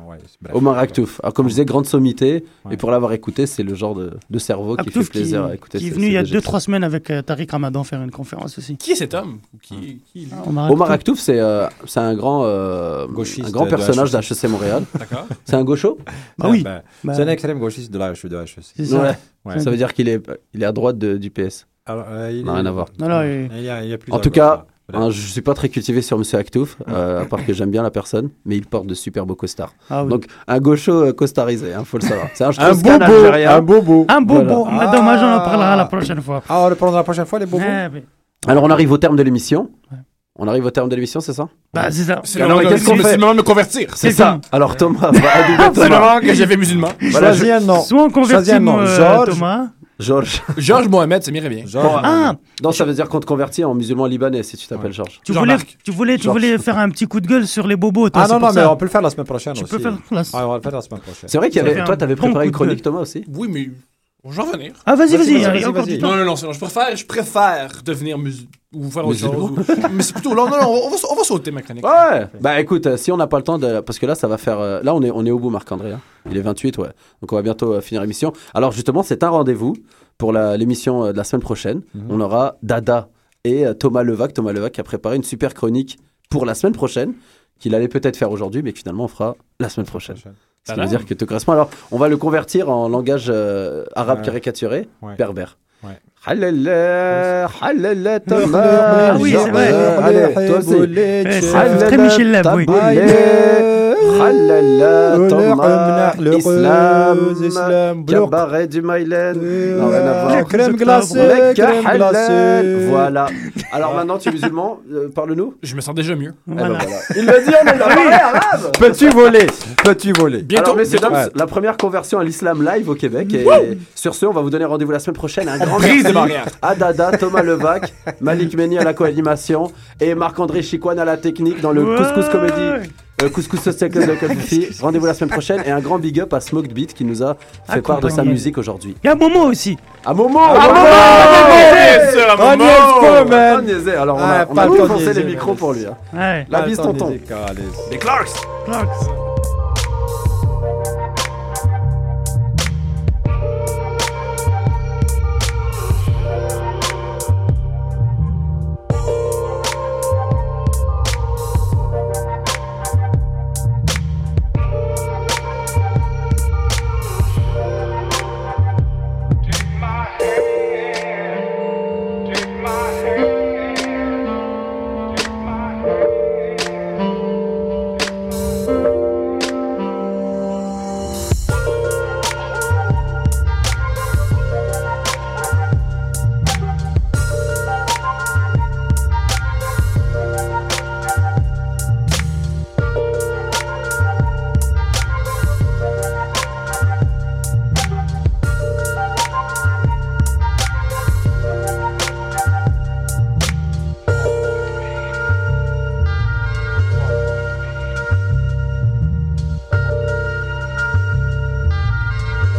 Omar Aktouf. Alors, comme je disais, grande sommité. Et pour l'avoir écouté, c'est le genre de, de cerveau qui fait Aktouf qui, plaisir à écouter. qui est venu il y a DG. 2-3 semaines avec euh, Tariq Ramadan faire une conférence aussi. Qui est cet homme? Qui, qui est lui? Omar Omar Aktouf. C'est euh, c'est un grand, euh, Gauchiste un grand de personnage HEC. d'HEC Montréal. D'accord. C'est un gaucho? Bah oui. Ben, Bah, c'est un extrême gauchiste de la de la HEC. C'est ça. Ouais. Ouais. Ça veut dire qu'il est, il est à droite de- du PS. Alors, euh, il, Non, rien à voir. Non, non, il- il y a, il y a plus En tout cas, là. Hein, je suis pas très cultivé sur Monsieur Actouf, euh, à part que j'aime bien la personne, mais il porte de super beaux costards. Ah oui. Donc un gaucho euh, costarisé, hein, faut le savoir. C'est un, Un bobo, un bobo. Un bobo, Voilà. mais dommage, on en parlera la prochaine fois. Ah, on le prendra la prochaine fois, les bobos mais- Alors on arrive au terme de l'émission. On arrive au terme de l'émission, c'est ça? Bah, c'est ça. C'est le Alors, moment qu'est-ce de- qu'on c'est fait? le moment de me convertir. C'est ça. Alors Thomas, va C'est le moment que j'avais musulman. Voilà, Choisis je- un nom. Soit on convertit Choisis un nom. euh. Thomas. Georges. Georges Mohamed, ça m'irait bien. Georges. Ah, Non, ça veut dire qu'on te convertit en musulman libanais si tu t'appelles Georges. tu voulais, tu voulais, tu voulais faire un petit coup de gueule sur les bobos, toi. Ah c'est non, non, mais ça. on peut le faire la semaine prochaine Tu aussi. peux faire la- Ah, on va le faire la semaine prochaine. C'est vrai qu'il y avait. Toi, t'avais préparé une chronique. Thomas aussi Oui, mais je vais revenir. Ah, vas-y, Vas-y, encore du temps. Non, non, non, je préfère, je préfère devenir musulman ou faire autre Musulman. chose. ou- Mais c'est plutôt. Non, non, non, on va, on va sauter ma chronique. Ouais. Bah écoute, euh, si on n'a pas le temps de, parce que là, ça va faire. euh, Là, on est, on est au bout, Marc-André. hein. Il est 28, ouais. Donc on va bientôt euh, finir l'émission. Alors justement, c'est un rendez-vous pour la- l'émission euh, de la semaine prochaine. On aura Dada et euh, Thomas Levac. Thomas Levac qui a préparé une super chronique pour la semaine prochaine, qu'il allait peut-être faire aujourd'hui, mais que finalement on fera la semaine prochaine. Ce qui veut dire que correspond. Alors, on va le convertir en langage euh, arabe caricaturé, Ouais. berbère. Ouais. Halala, halala, Thomas. Ah oui, c'est vrai. Allez, toi aussi. Ouais, c'est très Michel Leb, oui. Halala, Thomas, Islam, Islam, cabaret du voir. crème glacée, crème glacée. Voilà. Alors maintenant, tu es musulman, euh, parle-nous. Je me sens déjà mieux. Eh ben. Il l'a dit, parlé arabe. Peux-tu voler? Peux-tu voler? Bientôt. Alors, messieurs, la première conversion à l'islam live au Québec. Et sur ce, on va vous donner rendez-vous la semaine prochaine. Un grand merci à Dada, Thomas Levac, Malik Meni à la co-animation et Marc-André Chicoine à la technique dans le. Couscous Comédie. Euh, Couscous Social Club de Coffee. Rendez-vous la semaine prochaine et un grand big up à Smoked Beat qui nous a fait part de sa musique aujourd'hui. Il y a Momo aussi. À Momo À Momo On niaisait. Alors on a, on a les micros pour lui. hein. La bise tonton. Des Clarks. Clarks.